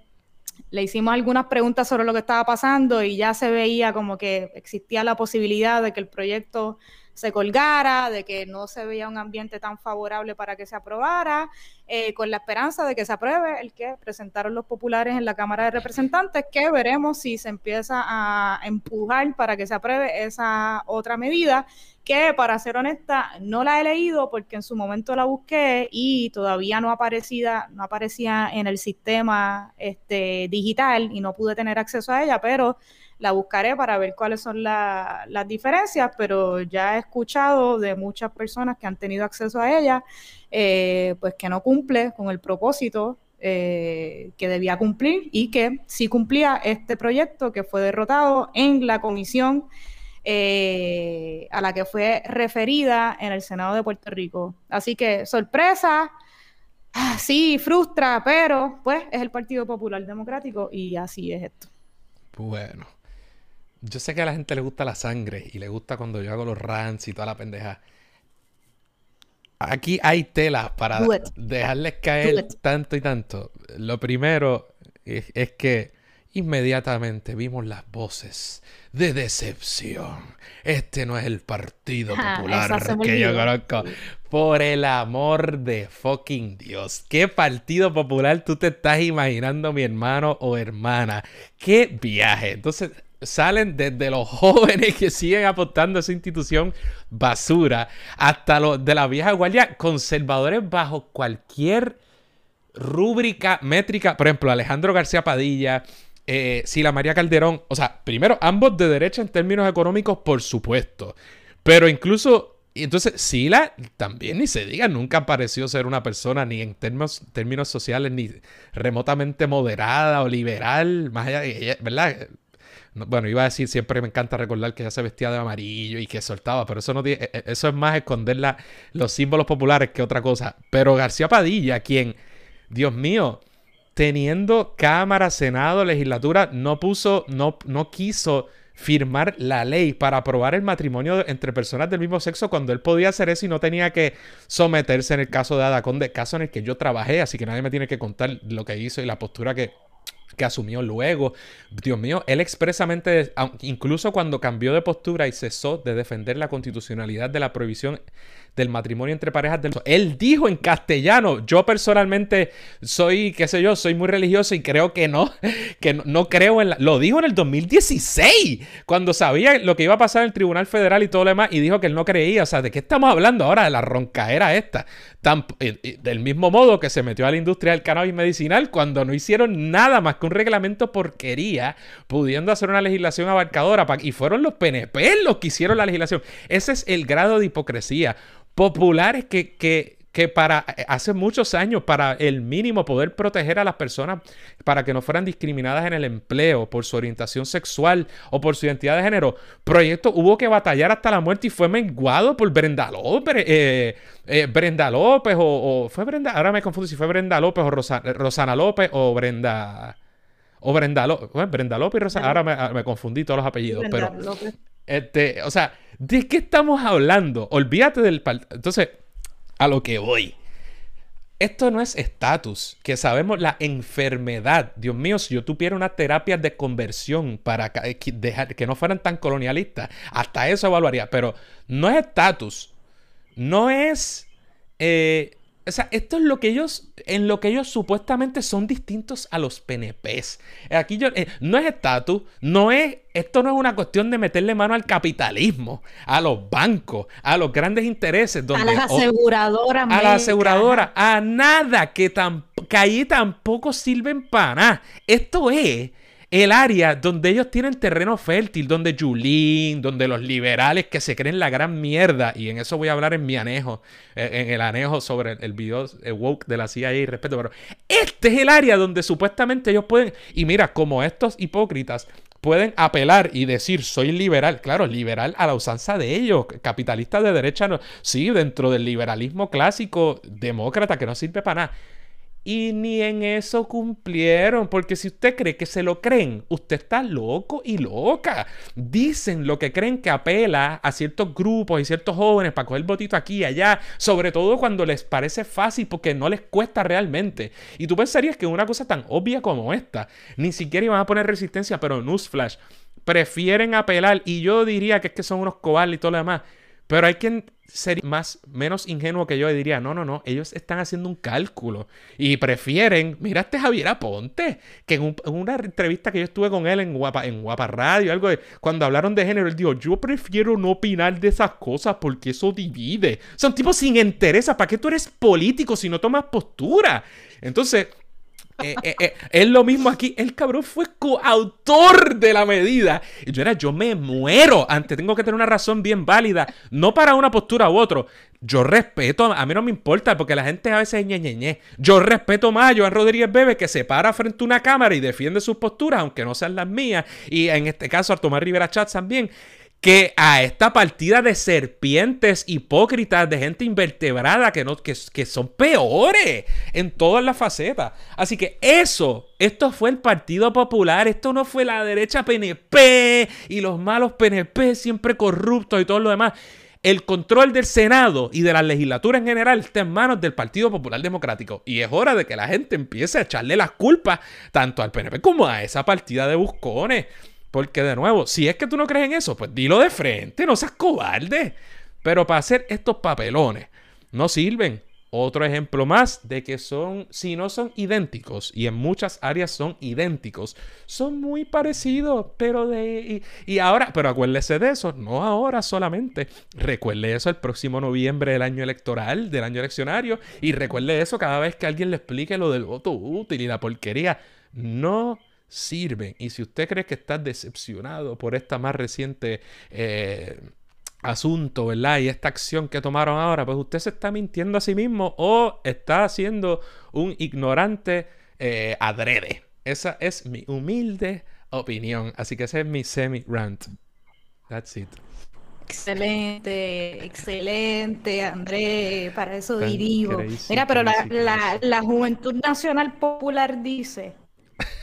le hicimos algunas preguntas sobre lo que estaba pasando y ya se veía como que existía la posibilidad de que el proyecto se colgara, de que no se veía un ambiente tan favorable para que se aprobara, eh, con la esperanza de que se apruebe el que presentaron los populares en la Cámara de Representantes, que veremos si se empieza a empujar para que se apruebe esa otra medida, que para ser honesta no la he leído porque en su momento la busqué y todavía no aparecía, no aparecía en el sistema este, digital y no pude tener acceso a ella, pero la buscaré para ver cuáles son las diferencias, pero ya he escuchado de muchas personas que han tenido acceso a ella, eh, pues que no cumple con el propósito eh, que debía cumplir y que sí cumplía este proyecto que fue derrotado en la comisión eh, a la que fue referida en el Senado de Puerto Rico. Así que sorpresa, ah, sí, frustra, pero pues es el Partido Popular Democrático y así es esto. Bueno. Yo sé que a la gente le gusta la sangre y le gusta cuando yo hago los rants y toda la pendeja. Aquí hay telas para dejarles caer tanto y tanto. Lo primero es, que inmediatamente vimos las voces de decepción. Este no es el Partido Popular que yo conozco. Por el amor de fucking Dios. ¿Qué Partido Popular tú te estás imaginando, mi hermano o hermana? ¿Qué viaje? Entonces, salen desde los jóvenes que siguen apostando a esa institución basura hasta los de la vieja guardia conservadores bajo cualquier rúbrica métrica. Por ejemplo, Alejandro García Padilla, eh, Sila María Calderón. O sea, primero, ambos de derecha en términos económicos, por supuesto. Pero incluso entonces, Sila también ni se diga, nunca pareció ser una persona ni en términos, términos sociales ni remotamente moderada o liberal, más allá de ella, ¿verdad? bueno, iba a decir, siempre me encanta recordar que ella se vestía de amarillo y que soltaba, pero eso no tiene, e, eso es más esconder los símbolos populares que otra cosa. Pero García Padilla, quien, Dios mío, teniendo Cámara, Senado, legislatura, no puso, no, no quiso firmar la ley para aprobar el matrimonio entre personas del mismo sexo cuando él podía hacer eso y no tenía que someterse en el caso de Adaconde, caso en el que yo trabajé, así que nadie me tiene que contar lo que hizo y la postura que, que asumió luego. Dios mío, él expresamente, incluso cuando cambió de postura y cesó de defender la constitucionalidad de la prohibición del matrimonio entre parejas del... Él dijo en castellano, yo personalmente soy, qué sé yo, soy muy religioso y creo que no, que no, creo en la... Lo dijo en el 2016, cuando sabía lo que iba a pasar en el Tribunal Federal y todo lo demás, y dijo que él no creía. O sea, ¿de qué estamos hablando ahora? De la roncaera esta. del mismo modo que se metió a la industria del cannabis medicinal cuando no hicieron nada más que un reglamento porquería, pudiendo hacer una legislación abarcadora. Y fueron los PNP los que hicieron la legislación. Ese es el grado de hipocresía populares que, que, que para hace muchos años, para el mínimo poder proteger a las personas para que no fueran discriminadas en el empleo por su orientación sexual o por su identidad de género, proyecto hubo que batallar hasta la muerte y fue menguado por Brenda López, eh, eh, Brenda López o, fue Brenda, ahora me confundo si fue Brenda López o Rosana López o Brenda o Brenda López, Brenda López y Rosana, ahora me, me, confundí todos los apellidos, pero este, o sea, ¿de qué estamos hablando? Olvídate del... Entonces, a lo que voy. Esto no es estatus, que sabemos la enfermedad. Dios mío, si yo tuviera una terapia de conversión para dejar que no fueran tan colonialistas, hasta eso evaluaría. Pero no es estatus, no es eh, o sea, esto es lo que ellos, en lo que ellos supuestamente son distintos a los PNPs. Aquí yo, eh, no es estatus, no es, esto no es una cuestión de meterle mano al capitalismo, a los bancos, a los grandes intereses. Donde, a las aseguradoras. a las aseguradoras, a nada, que, que ahí tampoco sirven para nada. Esto es el área donde ellos tienen terreno fértil, donde Julín, donde los liberales que se creen la gran mierda, y en eso voy a hablar en mi anejo, eh, en el anejo sobre el video eh, woke de la CIA y respeto, pero este es el área donde supuestamente ellos pueden, y mira, como estos hipócritas pueden apelar y decir soy liberal, claro, liberal a la usanza de ellos, capitalista de derecha, no, sí, dentro del liberalismo clásico, demócrata que no sirve para nada. Y ni en eso cumplieron, porque si usted cree que se lo creen, usted está loco y loca. Dicen lo que creen que apela a ciertos grupos y ciertos jóvenes para coger botito aquí y allá, sobre todo cuando les parece fácil porque no les cuesta realmente. Y tú pensarías que una cosa tan obvia como esta, ni siquiera iban a poner resistencia, pero newsflash, prefieren apelar y yo diría que es que son unos cobardes y todo lo demás. Pero hay quien sería más, menos ingenuo que yo y diría, no, no, no, ellos están haciendo un cálculo y prefieren, mira este Javier Aponte, que en, una entrevista que yo estuve con él en Guapa, en Guapa Radio, algo de, cuando hablaron de género, él dijo, yo prefiero no opinar de esas cosas porque eso divide. Son tipos sin interés, ¿para qué tú eres político si no tomas postura? Entonces, eh, eh, eh, es lo mismo aquí. El cabrón fue coautor de la medida. Y yo era, yo me muero. Antes tengo que tener una razón bien válida. No para una postura u otro. Yo respeto, a mí no me importa, porque la gente a veces es ñe, Yo respeto más a Joan Rodríguez Bebe, que se para frente a una cámara y defiende sus posturas, aunque no sean las mías. Y en este caso a Tomás Rivera Chatz también que a esta partida de serpientes hipócritas, de gente invertebrada que, no, que, que, son peores en todas las facetas. Así que eso, esto fue el Partido Popular, esto no fue la derecha PNP y los malos PNP siempre corruptos y todo lo demás. El control del Senado y de la legislatura en general está en manos del Partido Popular Democrático. Y es hora de que la gente empiece a echarle las culpas tanto al PNP como a esa partida de buscones. Porque de nuevo, si es que tú no crees en eso, pues dilo de frente, no seas cobarde. Pero para hacer estos papelones, no sirven. Otro ejemplo más de que son, si no son idénticos, y en muchas áreas son idénticos, son muy parecidos, pero de... Y, ahora, pero acuérdese de eso, no ahora solamente. Recuerde eso el próximo noviembre del año electoral, del año eleccionario, y recuerde eso cada vez que alguien le explique lo del voto útil y la porquería. No sirven. Y si usted cree que está decepcionado por esta más reciente eh, asunto, ¿verdad? Y esta acción que tomaron ahora, pues usted se está mintiendo a sí mismo o está siendo un ignorante eh, adrede. Esa es mi humilde opinión. Así que ese es mi semi-rant. That's it. Excelente, excelente, André, para eso dirijo. Mira, pero la, la Juventud Nacional Popular dice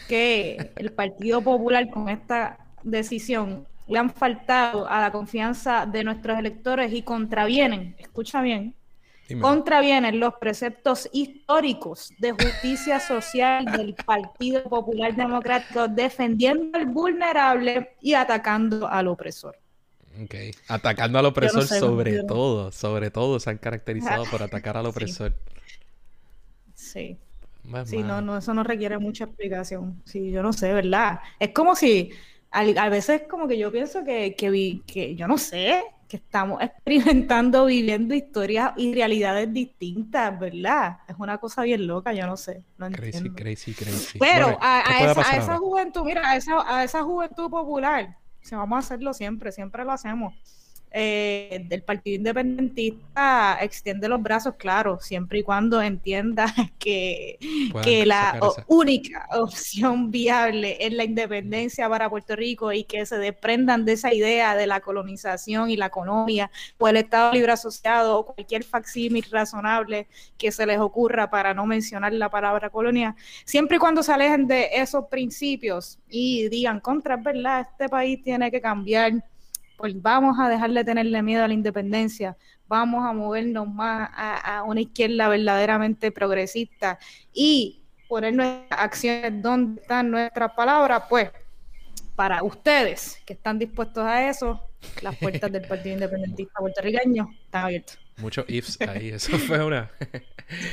que el Partido Popular con esta decisión le han faltado a la confianza de nuestros electores y contravienen, escucha bien, contravienen los preceptos históricos de justicia social del Partido Popular Democrático, defendiendo al vulnerable y atacando al opresor. Ok, atacando al opresor sobre todo, sobre todo se han caracterizado por atacar al opresor. sí. Sí, no, no, eso no requiere mucha explicación. Sí, yo no sé, ¿verdad? Es como si, a, veces como que yo pienso que, que, que, yo no sé, que estamos experimentando, viviendo historias y realidades distintas, ¿verdad? Es una cosa bien loca, yo no sé. No crazy, crazy, crazy. Pero a, esa, a, esa, juventud, mira, a esa, a esa juventud popular, si vamos a hacerlo siempre, siempre lo hacemos eh, del Partido Independentista extiende los brazos, claro, siempre y cuando entienda que, que la única opción viable es la independencia para Puerto Rico y que se desprendan de esa idea de la colonización y la economía o el Estado Libre Asociado o cualquier facsímil razonable que se les ocurra para no mencionar la palabra colonia, siempre y cuando se alejen de esos principios y digan, contra, es verdad, este país tiene que cambiar pues vamos a dejar de tenerle miedo a la independencia, vamos a movernos más a, una izquierda verdaderamente progresista y poner nuestras acciones donde están nuestras palabras, pues para ustedes que están dispuestos a eso, las puertas del Partido Independentista puertorriqueño están abiertas. Muchos ifs ahí, eso fue una...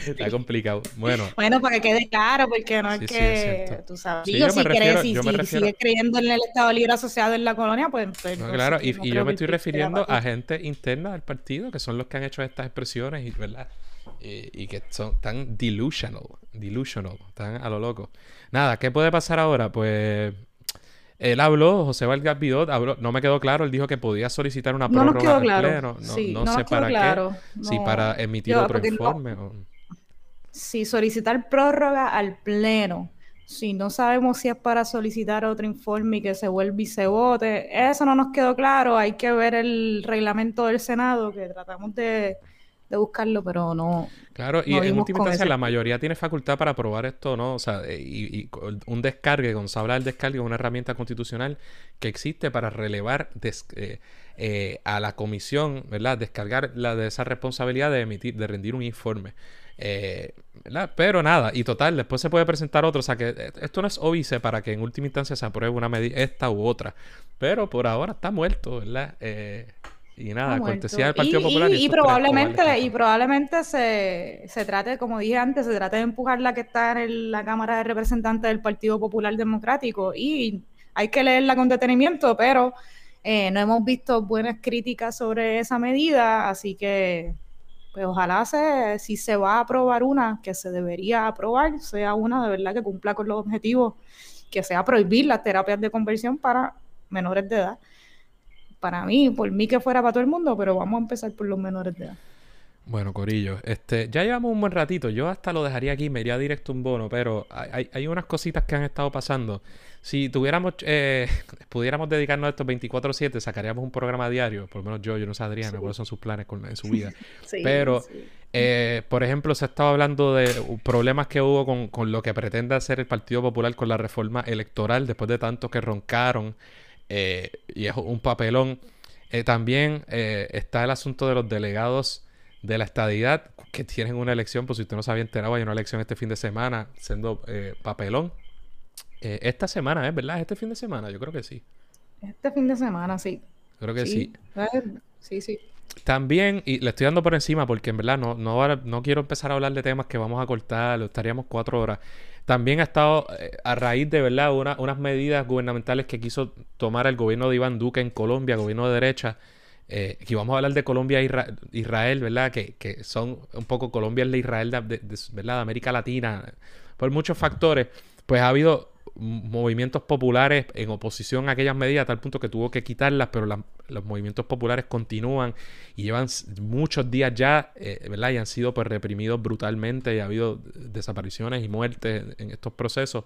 Está complicado. Bueno. Bueno, para que quede claro, porque no es que tú sabes. Sí, yo si, crees, si, sigues creyendo en el Estado Libre Asociado en la colonia, pues. pues no, claro, y, yo me estoy refiriendo a gente interna del partido, que son los que han hecho estas expresiones, y, ¿verdad? Y, que son tan delusional, delusional, tan a lo loco. Nada, ¿qué puede pasar ahora? Pues él habló, José Vargas Vidot habló, no me quedó claro, él dijo que podía solicitar una prórroga no nos quedó claro. No, no, sé para qué, si para emitir otro informe. O... Sí, solicitar prórroga al pleno. Si no sabemos si es para solicitar otro informe y que se vuelva y se vote, eso no nos quedó claro. Hay que ver el reglamento del Senado, que tratamos de, de buscarlo, pero no. Claro, y en última instancia la mayoría tiene facultad para aprobar esto, ¿no? O sea, eh, y, un descargue, cuando se habla del descargue, es una herramienta constitucional que existe para relevar eh, eh, a la comisión, ¿verdad? Descargar la de esa responsabilidad de emitir, de rendir un informe. ¿verdad? Pero nada, y total, después se puede presentar otro. O sea que esto no es óbice para que en última instancia se apruebe una medida, esta u otra. Pero por ahora está muerto, ¿verdad? Y nada, cortesía del Partido Popular. Y, probablemente, y probablemente se, trate, como dije antes, se trate de empujar la que está en la Cámara de Representantes del Partido Popular Democrático. Y hay que leerla con detenimiento, pero eh, no hemos visto buenas críticas sobre esa medida, así que pues ojalá se, si se va a aprobar una que se debería aprobar, sea una de verdad que cumpla con los objetivos, que sea prohibir las terapias de conversión para menores de edad para mí, por mí que fuera para todo el mundo, pero vamos a empezar por los menores de edad. Bueno, Corillo, este, ya llevamos un buen ratito. Yo hasta lo dejaría aquí, me iría directo un bono, pero hay, hay unas cositas que han estado pasando. Si tuviéramos, eh, pudiéramos dedicarnos a estos 24-7, sacaríamos un programa diario. Por lo menos yo, yo no sé Adriana cuáles son sus planes con, en su vida. pero, eh, por ejemplo, se ha estado hablando de problemas que hubo con, con lo que pretende hacer el Partido Popular con la reforma electoral después de tanto que roncaron eh, y es un papelón. Eh, también eh, está el asunto de los delegados de la estadidad que tienen una elección, pues si usted no se había enterado, hay una elección este fin de semana siendo papelón. esta semana, ¿es verdad? ¿Este fin de semana? Yo creo que sí. Este fin de semana, sí. Creo que sí. Sí, sí. También, y le estoy dando por encima porque en verdad no, no, no quiero empezar a hablar de temas que vamos a cortar, lo estaríamos cuatro horas. También ha estado eh, a raíz de verdad unas medidas gubernamentales que quiso tomar el gobierno de Iván Duque en Colombia, gobierno de derecha. Eh, aquí vamos a hablar de Colombia e Israel, ¿verdad? Que, que, son un poco Colombia es la Israel de, ¿verdad? de América Latina. Por muchos factores, pues ha habido movimientos populares en oposición a aquellas medidas a tal punto que tuvo que quitarlas, pero los movimientos populares continúan y llevan muchos días ya, eh, ¿verdad? Y han sido pues reprimidos brutalmente y ha habido desapariciones y muertes en estos procesos.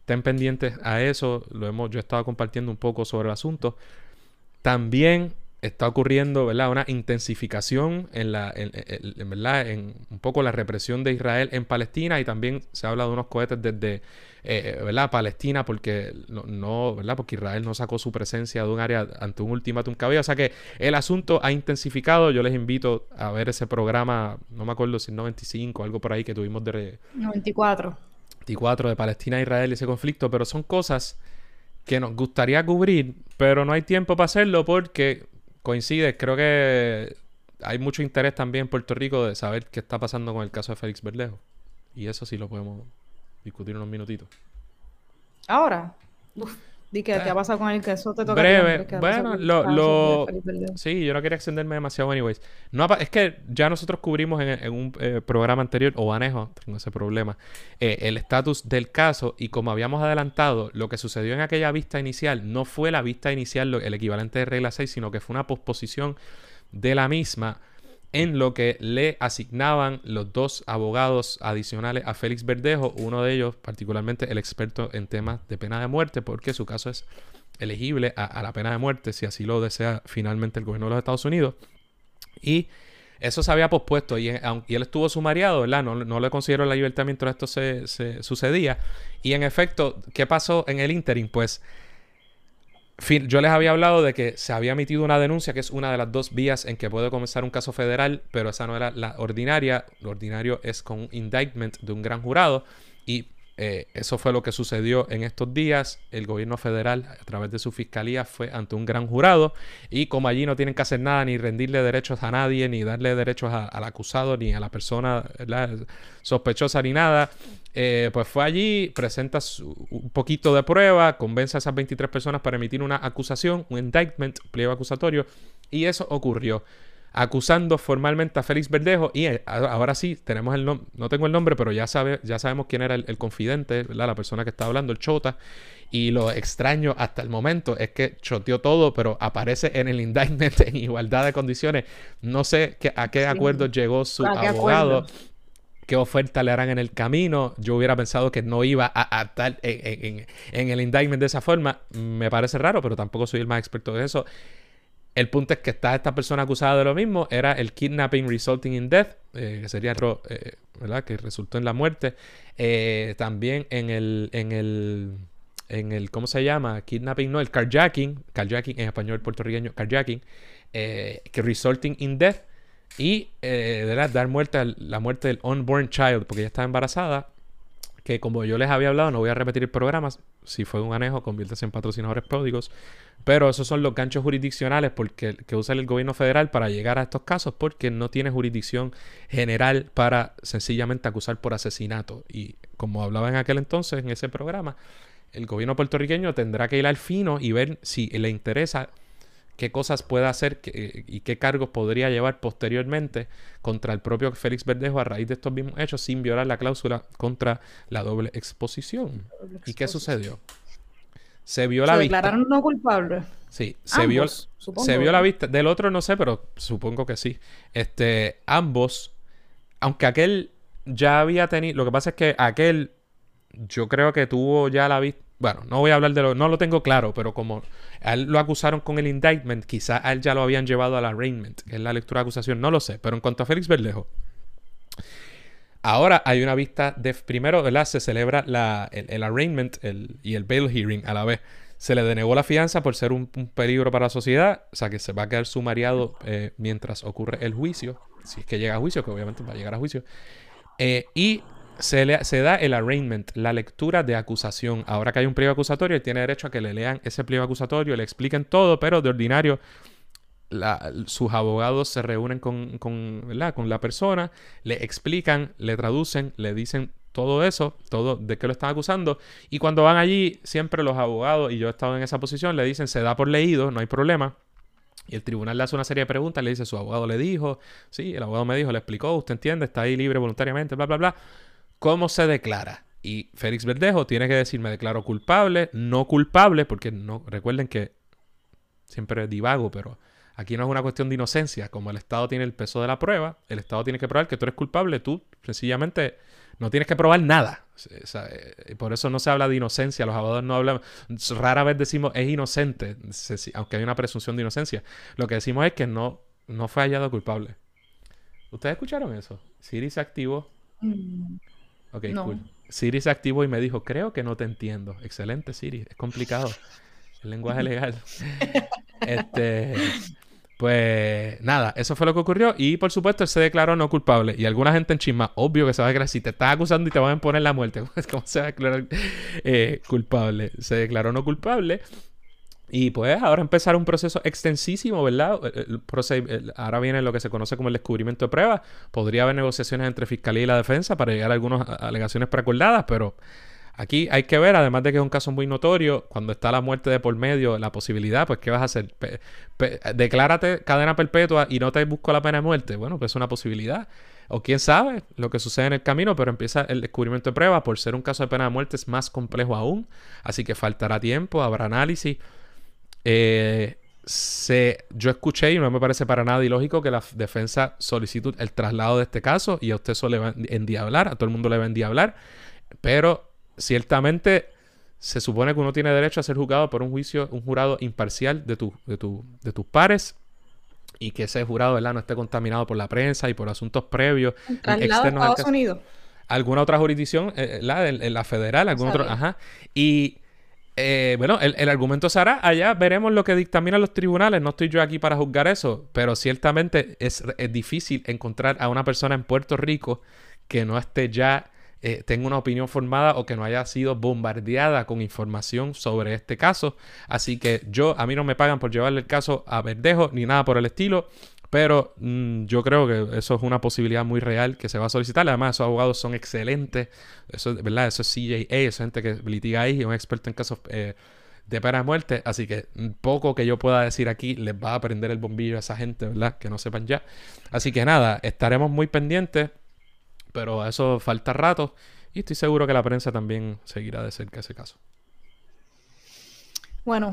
Estén pendientes a eso, lo hemos, yo he estado compartiendo un poco sobre el asunto. También está ocurriendo ¿verdad? una intensificación en la en, ¿verdad? en un poco la represión de Israel en Palestina y también se habla de unos cohetes desde eh, ¿verdad? Palestina porque no, ¿verdad? porque Israel no sacó su presencia de un área ante un ultimátum que había o sea que el asunto ha intensificado yo les invito a ver ese programa no me acuerdo si 95 algo por ahí que tuvimos de 94 94 de Palestina e Israel ese conflicto pero son cosas que nos gustaría cubrir pero no hay tiempo para hacerlo porque coincide, creo que hay mucho interés también en Puerto Rico de saber qué está pasando con el caso de Félix Berlejo. Y eso sí lo podemos discutir unos minutitos. Ahora. Di que te ha pasado con el queso, te toca Breve. bueno, lo, Sí, yo no quería extenderme demasiado, anyways. No, es que ya nosotros cubrimos en, un eh, programa anterior, o manejo, tengo ese problema, eh, el estatus del caso. Y como habíamos adelantado, lo que sucedió en aquella vista inicial no fue la vista inicial, el equivalente de regla 6, sino que fue una posposición de la misma en lo que le asignaban los dos abogados adicionales a Félix Verdejo, uno de ellos particularmente el experto en temas de pena de muerte, porque su caso es elegible a, la pena de muerte si así lo desea finalmente el gobierno de los Estados Unidos. Y eso se había pospuesto y, y él estuvo sumariado, ¿verdad? No, no le considero la libertad mientras esto se, sucedía. Y en efecto, ¿qué pasó en el interim? Pues yo les había hablado de que se había emitido una denuncia, que es una de las dos vías en que puede comenzar un caso federal, pero esa no era la ordinaria. Lo ordinario es con un indictment de un gran jurado. Y eh, eso fue lo que sucedió en estos días. El gobierno federal, a través de su fiscalía, fue ante un gran jurado. Y como allí no tienen que hacer nada, ni rendirle derechos a nadie, ni darle derechos al acusado, ni a la persona sospechosa, ni nada, eh, pues fue allí, presenta un poquito de prueba, convence a esas 23 personas para emitir una acusación, un indictment, pliego acusatorio. Y eso ocurrió acusando formalmente a Félix Verdejo y eh, ahora sí tenemos el nombre, no tengo el nombre, pero ya sabe, ya sabemos quién era el, confidente, la persona que estaba hablando, el Chota, Y lo extraño hasta el momento es que choteó todo, pero aparece en el indictment en igualdad de condiciones. No sé a qué acuerdo llegó su abogado. qué oferta le harán en el camino. Yo hubiera pensado que no iba a, estar en, el indictment de esa forma. Me parece raro, pero tampoco soy el más experto de eso. El punto es que está esta persona acusada de lo mismo. Era el kidnapping resulting in death, eh, que sería, eh, ¿verdad? Que resultó en la muerte. Eh, también en el, en el en el, ¿cómo se llama? Kidnapping, no, el carjacking, carjacking en español puertorriqueño, carjacking, eh, que resulting in death y de dar muerte a la muerte del unborn child, porque ella estaba embarazada, que como yo les había hablado, no voy a repetir el programa, si fue un anejo, conviértase en patrocinadores pródigos, pero esos son los ganchos jurisdiccionales porque, que usa el gobierno federal para llegar a estos casos, porque no tiene jurisdicción general para sencillamente acusar por asesinato. Y como hablaba en aquel entonces en ese programa, el gobierno puertorriqueño tendrá que ir al fino y ver si le interesa qué cosas puede hacer y qué cargos podría llevar posteriormente contra el propio Félix Verdejo a raíz de estos mismos hechos sin violar la cláusula contra la doble exposición. ¿Y qué sucedió? Se vio la vista. declararon no culpables. Sí, se vio, se vio la vista. Del otro no sé, pero supongo que sí. Este, ambos, aunque aquel ya había tenido. Lo que pasa es que aquel yo creo que tuvo ya la vista. Bueno, no voy a hablar de lo. No lo tengo claro, pero como a él lo acusaron con el indictment, quizá a él ya lo habían llevado al arraignment, que es la lectura de acusación, no lo sé. Pero en cuanto a Félix Verdejo, ahora hay una vista de. Primero, ¿verdad? Se celebra la, el, arraignment y el bail hearing a la vez. Se le denegó la fianza por ser un, peligro para la sociedad, o sea que se va a quedar sumariado eh, mientras ocurre el juicio, si es que llega a juicio, que obviamente va a llegar a juicio. Eh, y se, da el arraignment, la lectura de acusación. Ahora que hay un pliego acusatorio, él tiene derecho a que le lean ese pliego acusatorio, le expliquen todo, pero de ordinario sus abogados se reúnen con, con, con la persona, le explican, le traducen, le dicen todo eso, todo de qué lo están acusando. Y cuando van allí, siempre los abogados, y yo he estado en esa posición, le dicen, se da por leído, no hay problema. Y el tribunal le hace una serie de preguntas, le dice, su abogado le dijo, sí, el abogado me dijo, le explicó, usted entiende, está ahí libre voluntariamente, bla, bla, bla. ¿Cómo se declara? Y Félix Verdejo tiene que decir, me declaro culpable, no culpable, porque no recuerden que siempre divago, pero aquí no es una cuestión de inocencia. Como el Estado tiene el peso de la prueba, el Estado tiene que probar que tú eres culpable, tú sencillamente no tienes que probar nada. Eh, por eso no se habla de inocencia, los abogados no hablan, rara vez decimos es inocente, aunque hay una presunción de inocencia. Lo que decimos es que no, no fue hallado culpable. ¿Ustedes escucharon eso? Siri se activó. Mm. Ok, cool. Siri se activó y me dijo, creo que no te entiendo. Excelente, Siri. Es complicado. El lenguaje legal. este... Pues nada, eso fue lo que ocurrió. Y por supuesto, él se declaró no culpable. Y alguna gente en chisma, obvio que se va a declarar. Si te estás acusando y te van a poner la muerte, ¿cómo se va a declarar eh, culpable? Se declaró no culpable. Y pues ahora empezar un proceso extensísimo, ¿verdad? ahora viene lo que se conoce como el descubrimiento de pruebas. Podría haber negociaciones entre Fiscalía y la defensa para llegar a algunas alegaciones preacordadas, pero aquí hay que ver, además de que es un caso muy notorio, cuando está la muerte de por medio, la posibilidad, pues ¿qué vas a hacer? declárate cadena perpetua y no te busco la pena de muerte. Bueno, pues es una posibilidad. O quién sabe lo que sucede en el camino, pero empieza el descubrimiento de pruebas. Por ser un caso de pena de muerte es más complejo aún, así que faltará tiempo, habrá análisis. Eh, se, yo escuché y no me parece para nada ilógico que la defensa solicite el traslado de este caso y a usted eso le va a endiablar, a todo el mundo le va a endiablar, pero ciertamente se supone que uno tiene derecho a ser juzgado por un juicio, un jurado imparcial de, tu, de, tu, de tus pares y que ese jurado ¿verdad? no esté contaminado por la prensa y por asuntos previos externos a Estados Unidos. Alguna otra jurisdicción, eh, la, la, federal, algún otro, ajá. Y eh, bueno, el, argumento se hará allá, veremos lo que dictaminan los tribunales. No estoy yo aquí para juzgar eso, pero ciertamente es, difícil encontrar a una persona en Puerto Rico que no esté ya, eh, tenga una opinión formada o que no haya sido bombardeada con información sobre este caso. Así que yo, a mí no me pagan por llevarle el caso a Verdejo ni nada por el estilo. Pero mm, yo creo que eso es una posibilidad muy real que se va a solicitar. Además, esos abogados son excelentes. Eso, ¿verdad? eso es CJA, eso es gente que litiga ahí y es un experto en casos eh, de pena de muerte. Así que mm, poco que yo pueda decir aquí les va a prender el bombillo a esa gente, ¿verdad? Que no sepan ya. Así que nada, estaremos muy pendientes. Pero a eso falta rato. Y estoy seguro que la prensa también seguirá de cerca ese caso. Bueno.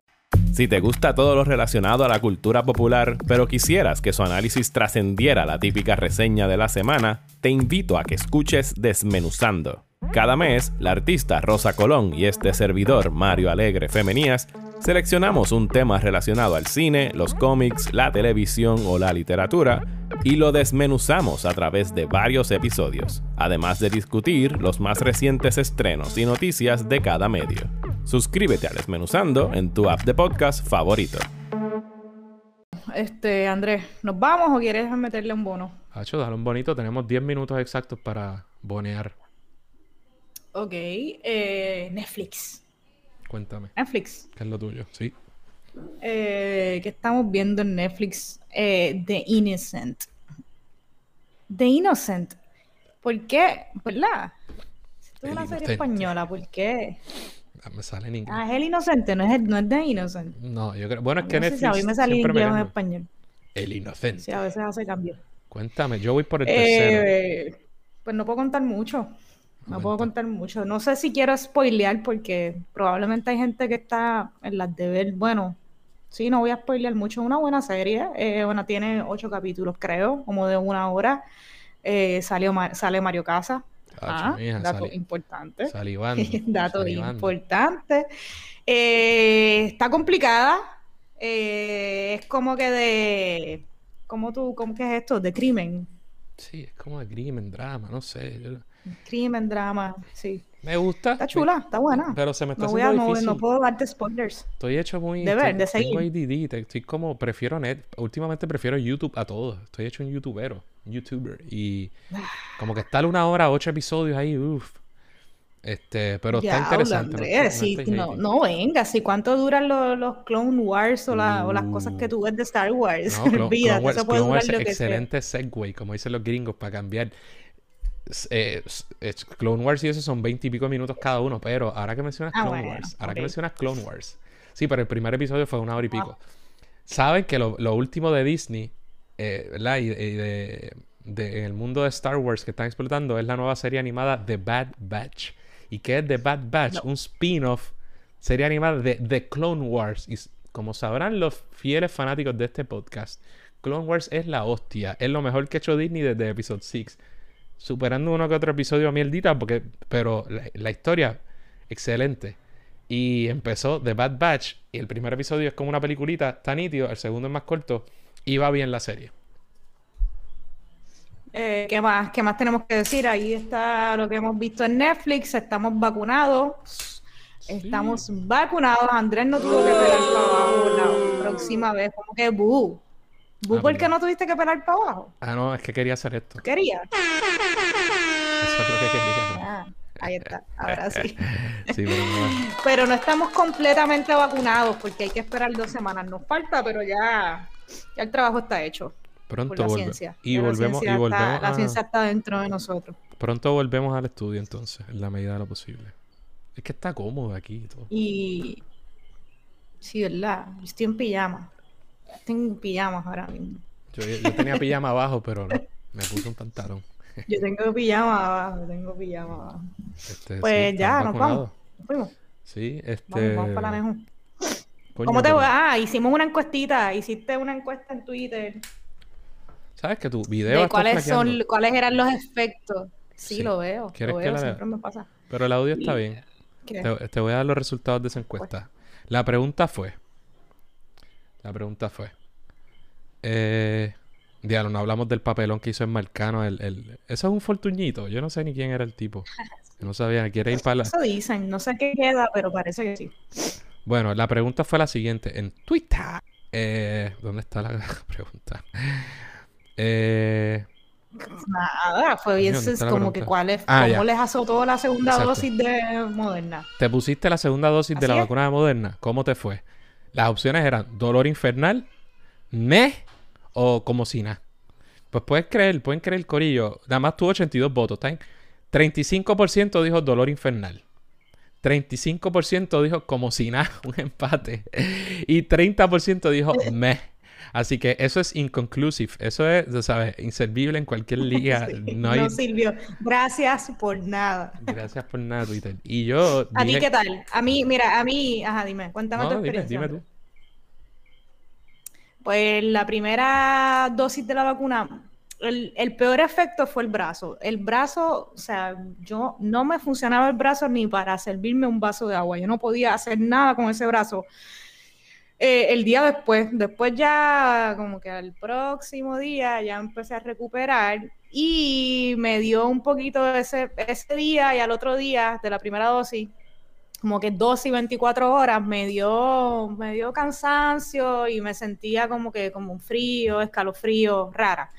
Si te gusta todo lo relacionado a la cultura popular, pero quisieras que su análisis trascendiera la típica reseña de la semana, te invito a que escuches Desmenuzando. Cada mes, la artista Rosa Colón y este servidor Mario Alegre Femenías seleccionamos un tema relacionado al cine, los cómics, la televisión o la literatura y lo desmenuzamos a través de varios episodios, además de discutir los más recientes estrenos y noticias de cada medio. Suscríbete a Desmenuzando en tu app de podcast favorito. Este, Andrés, ¿nos vamos o quieres meterle un bono? Hacho, dale un bonito. Tenemos 10 minutos exactos para bonear. Ok, eh, Netflix. Cuéntame. Netflix. ¿Qué es lo tuyo? Sí. Eh, que estamos viendo en Netflix? Eh, The Innocent. The Innocent. ¿Por qué? ¿Verdad? Esto es una serie española, ¿por qué? Ah, me sale en inglés. Ah, es el inocente, no es, no es The Innocent. No, yo creo. Bueno, es que no Netflix. a mí me sale inglés en español. El inocente. Sí, a veces hace cambio. Cuéntame, yo voy por el tercero. Eh, pues no puedo contar mucho. No puedo contar mucho. No sé si quiero spoilear porque probablemente hay gente que está en las de ver. Bueno, sí, no voy a spoilear mucho. Una buena serie. Eh, bueno, tiene ocho capítulos, creo, como de una hora. Eh, salió, sale Mario Casa. Ah, dato importante. dato importante. Eh, está complicada. Es como que de. ¿Cómo tú, cómo que es esto? De crimen. Sí, es como de crimen, drama, no sé. Crimen, drama, sí. Me gusta. Está chula, está buena. Pero se me está haciendo difícil. No, puedo darte spoilers. Estoy hecho muy... De ver, de seguir. Tengo ADD, estoy como... Prefiero net... Últimamente prefiero YouTube a todo. Estoy hecho un youtubero. YouTuber. Y como que estar una hora, ocho episodios ahí, uff. Este, pero está interesante. no, no, venga, si cuánto duran los, los Clone Wars o, la, o, las cosas que tú ves de Star Wars. No, Clone, Wars, eso puede Clone Wars excelente segue, como dicen los gringos, para cambiar. Eh, Clone Wars y eso son 20 y pico minutos cada uno, pero ahora que mencionas ah, Clone Wars, ahora que mencionas Clone Wars, sí, pero el primer episodio fue una hora y pico. Saben que lo, lo, último de Disney, eh, ¿verdad? Y, de, de, en el mundo de Star Wars que están explotando es la nueva serie animada The Bad Batch. ¿Y qué es The Bad Batch? Un spin-off, serie animada de The Clone Wars. Y como sabrán los fieles fanáticos de este podcast, Clone Wars es la hostia, es lo mejor que ha hecho Disney desde Episode 6 superando uno que otro episodio a mierdita, porque, pero la, historia, excelente. Y empezó The Bad Batch, y el primer episodio es como una peliculita, tan nítido, el segundo es más corto, y va bien la serie. Eh, ¿qué, más, ¿Qué más tenemos que decir? Ahí está lo que hemos visto en Netflix, estamos vacunados. Estamos vacunados. Andrés no tuvo que pelar para abajo la próxima vez. Como que, buh. ¿Vos ah, por qué no tuviste que pelar para abajo? Ah, no, es que quería hacer esto. ¿Quería? Eso es lo que quería. Ah, ahí está, ahora sí. sí pero, no. pero no estamos completamente vacunados porque hay que esperar dos semanas. Nos falta, pero ya, ya el trabajo está hecho. Pronto la ciencia. Y volvemos, y volvemos La ciencia está dentro de nosotros. Pronto volvemos al estudio entonces, en la medida de lo posible. Es que está cómodo aquí y todo. Y... Sí, ¿verdad? estoy en pijama. Tengo pijamas ahora mismo. Yo, tenía pijama abajo, pero no. Me puse un pantalón. Yo tengo pijama abajo, tengo pijama abajo. Este, pues ya, nos vamos. Nos fuimos. Sí, este. Vamos, para la Neju. ¿Cómo te va? Ah, hicimos una encuestita. Hiciste una encuesta en Twitter. ¿Sabes que tu video de cuáles son cuáles eran los efectos? Sí, lo veo. Lo veo, siempre me pasa. Pero el audio está bien. Te, te, voy a dar los resultados de esa encuesta. La pregunta fue: la pregunta fue. Eh, diablo, no hablamos del papelón que hizo en Marcano. El, el... Eso es un fortuñito. Yo no sé ni quién era el tipo. No sabía. Quiere ir para la. Eso dicen. No sé qué queda, pero parece que sí. Bueno, la pregunta fue la siguiente. En Twitter. Eh, ¿Dónde está la pregunta? Eh. Nada, fue bien como que cuál es, ah, cómo les azotó la segunda dosis de Moderna. Te pusiste la segunda dosis de la vacuna de Moderna, ¿cómo te fue? Las opciones eran dolor infernal, me o como si nada. Pues puedes creer, pueden creer el corillo. Nada más tuvo 82 votos. ¿está 35% dijo dolor infernal. 35% dijo como si nada, un empate. Y 30% dijo me. Así que eso es inconclusive. Eso es, ¿sabes? Inservible en cualquier liga. no, hay... sirvió. Gracias por nada. Gracias por nada, Twitter. Y yo. ¿A ti qué tal? A mí, mira, a mí. Ajá, dime. Cuéntame tu experiencia. Dime, dime tú. Pues la primera dosis de la vacuna el, peor efecto fue el brazo. El brazo, o sea, yo no me funcionaba el brazo ni para servirme un vaso de agua. Yo no podía hacer nada con ese brazo. Eh, el día después, después ya como que al próximo día ya empecé a recuperar y me dio un poquito ese, ese día y al otro día de la primera dosis, como que 12 y 24 horas, me dio, me dio cansancio y me sentía como que como un frío, escalofrío, rara.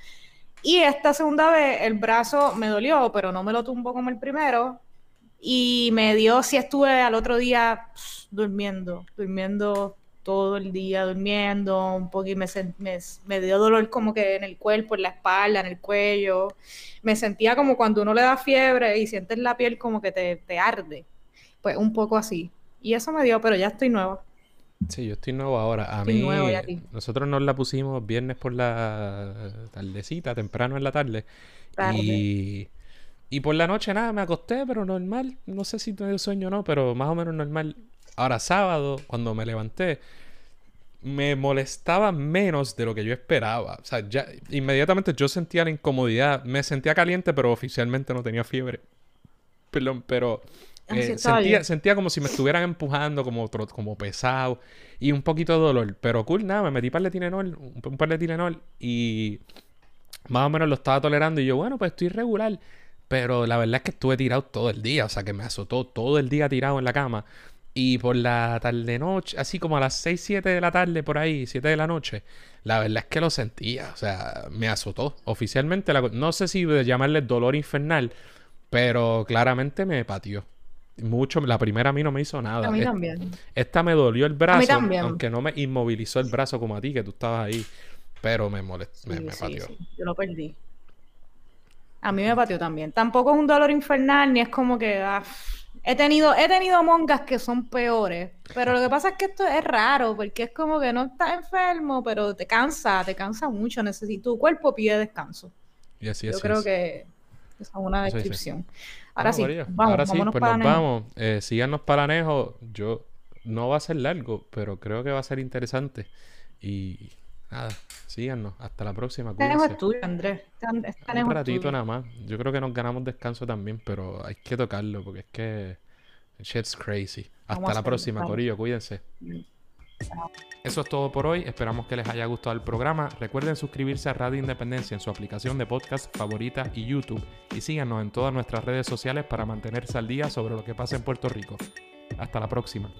Y esta segunda vez el brazo me dolió, pero no me lo tumbó como el primero. Y me dio, si estuve al otro día durmiendo, durmiendo todo el día, durmiendo, un poquito, me, me, me, dio dolor como que en el cuerpo, en la espalda, en el cuello. Me sentía como cuando uno le da fiebre y sientes la piel como que te, te arde. Pues un poco así. Y eso me dio, pero ya estoy nueva. Sí, yo estoy nuevo ahora. A mí, nosotros nos la pusimos viernes por la tardecita, temprano en la tarde. Y, y por la noche nada, me acosté, pero normal. No sé si tuve sueño o no, pero más o menos normal. Ahora sábado, cuando me levanté, me molestaba menos de lo que yo esperaba. O sea, ya inmediatamente yo sentía la incomodidad. Me sentía caliente, pero oficialmente no tenía fiebre. Perdón, pero eh, sentía, sentía, como si me estuvieran empujando, como, como pesado y un poquito de dolor. Pero cool, nada, me metí par de Tilenol, un, par de Tilenol y más o menos lo estaba tolerando. Y yo, bueno, pues estoy regular. Pero la verdad es que estuve tirado todo el día, o sea que me azotó todo el día tirado en la cama. Y por la tarde noche, así como a las 6, 7 de la tarde, por ahí, 7 de la noche, la verdad es que lo sentía, o sea, me azotó. Oficialmente, no sé si llamarle dolor infernal, pero claramente me pateó mucho. La primera a mí no me hizo nada. A mí también. Esta me dolió el brazo, aunque no me inmovilizó el brazo como a ti, que tú estabas ahí. Pero me molestó, me, pateó. Yo lo perdí. A mí me pateó también. Tampoco es un dolor infernal, ni es como que... Ah, he tenido, he tenido mongas que son peores, pero lo que pasa es que esto es raro, porque es como que no estás enfermo, pero te cansa, te cansa mucho, necesito, tu cuerpo pide descanso. Y así Yo creo que esa es una descripción. Ahora sí, vamos, Ahora sí, pues nos vamos. Eh, síganos para Anejo. Yo no va a ser largo, pero creo que va a ser interesante. Y nada, síganos. Hasta la próxima. Tenemos estudio, Andrés. Un ratito nada más. Yo creo que nos ganamos descanso también, pero hay que tocarlo porque es que shit's crazy. Hasta la próxima, Corillo. Cuídense. Eso es todo por hoy, esperamos que les haya gustado el programa. Recuerden suscribirse a Radio Independencia en su aplicación de podcast favorita y YouTube y síganos en todas nuestras redes sociales para mantenerse al día sobre lo que pasa en Puerto Rico. Hasta la próxima.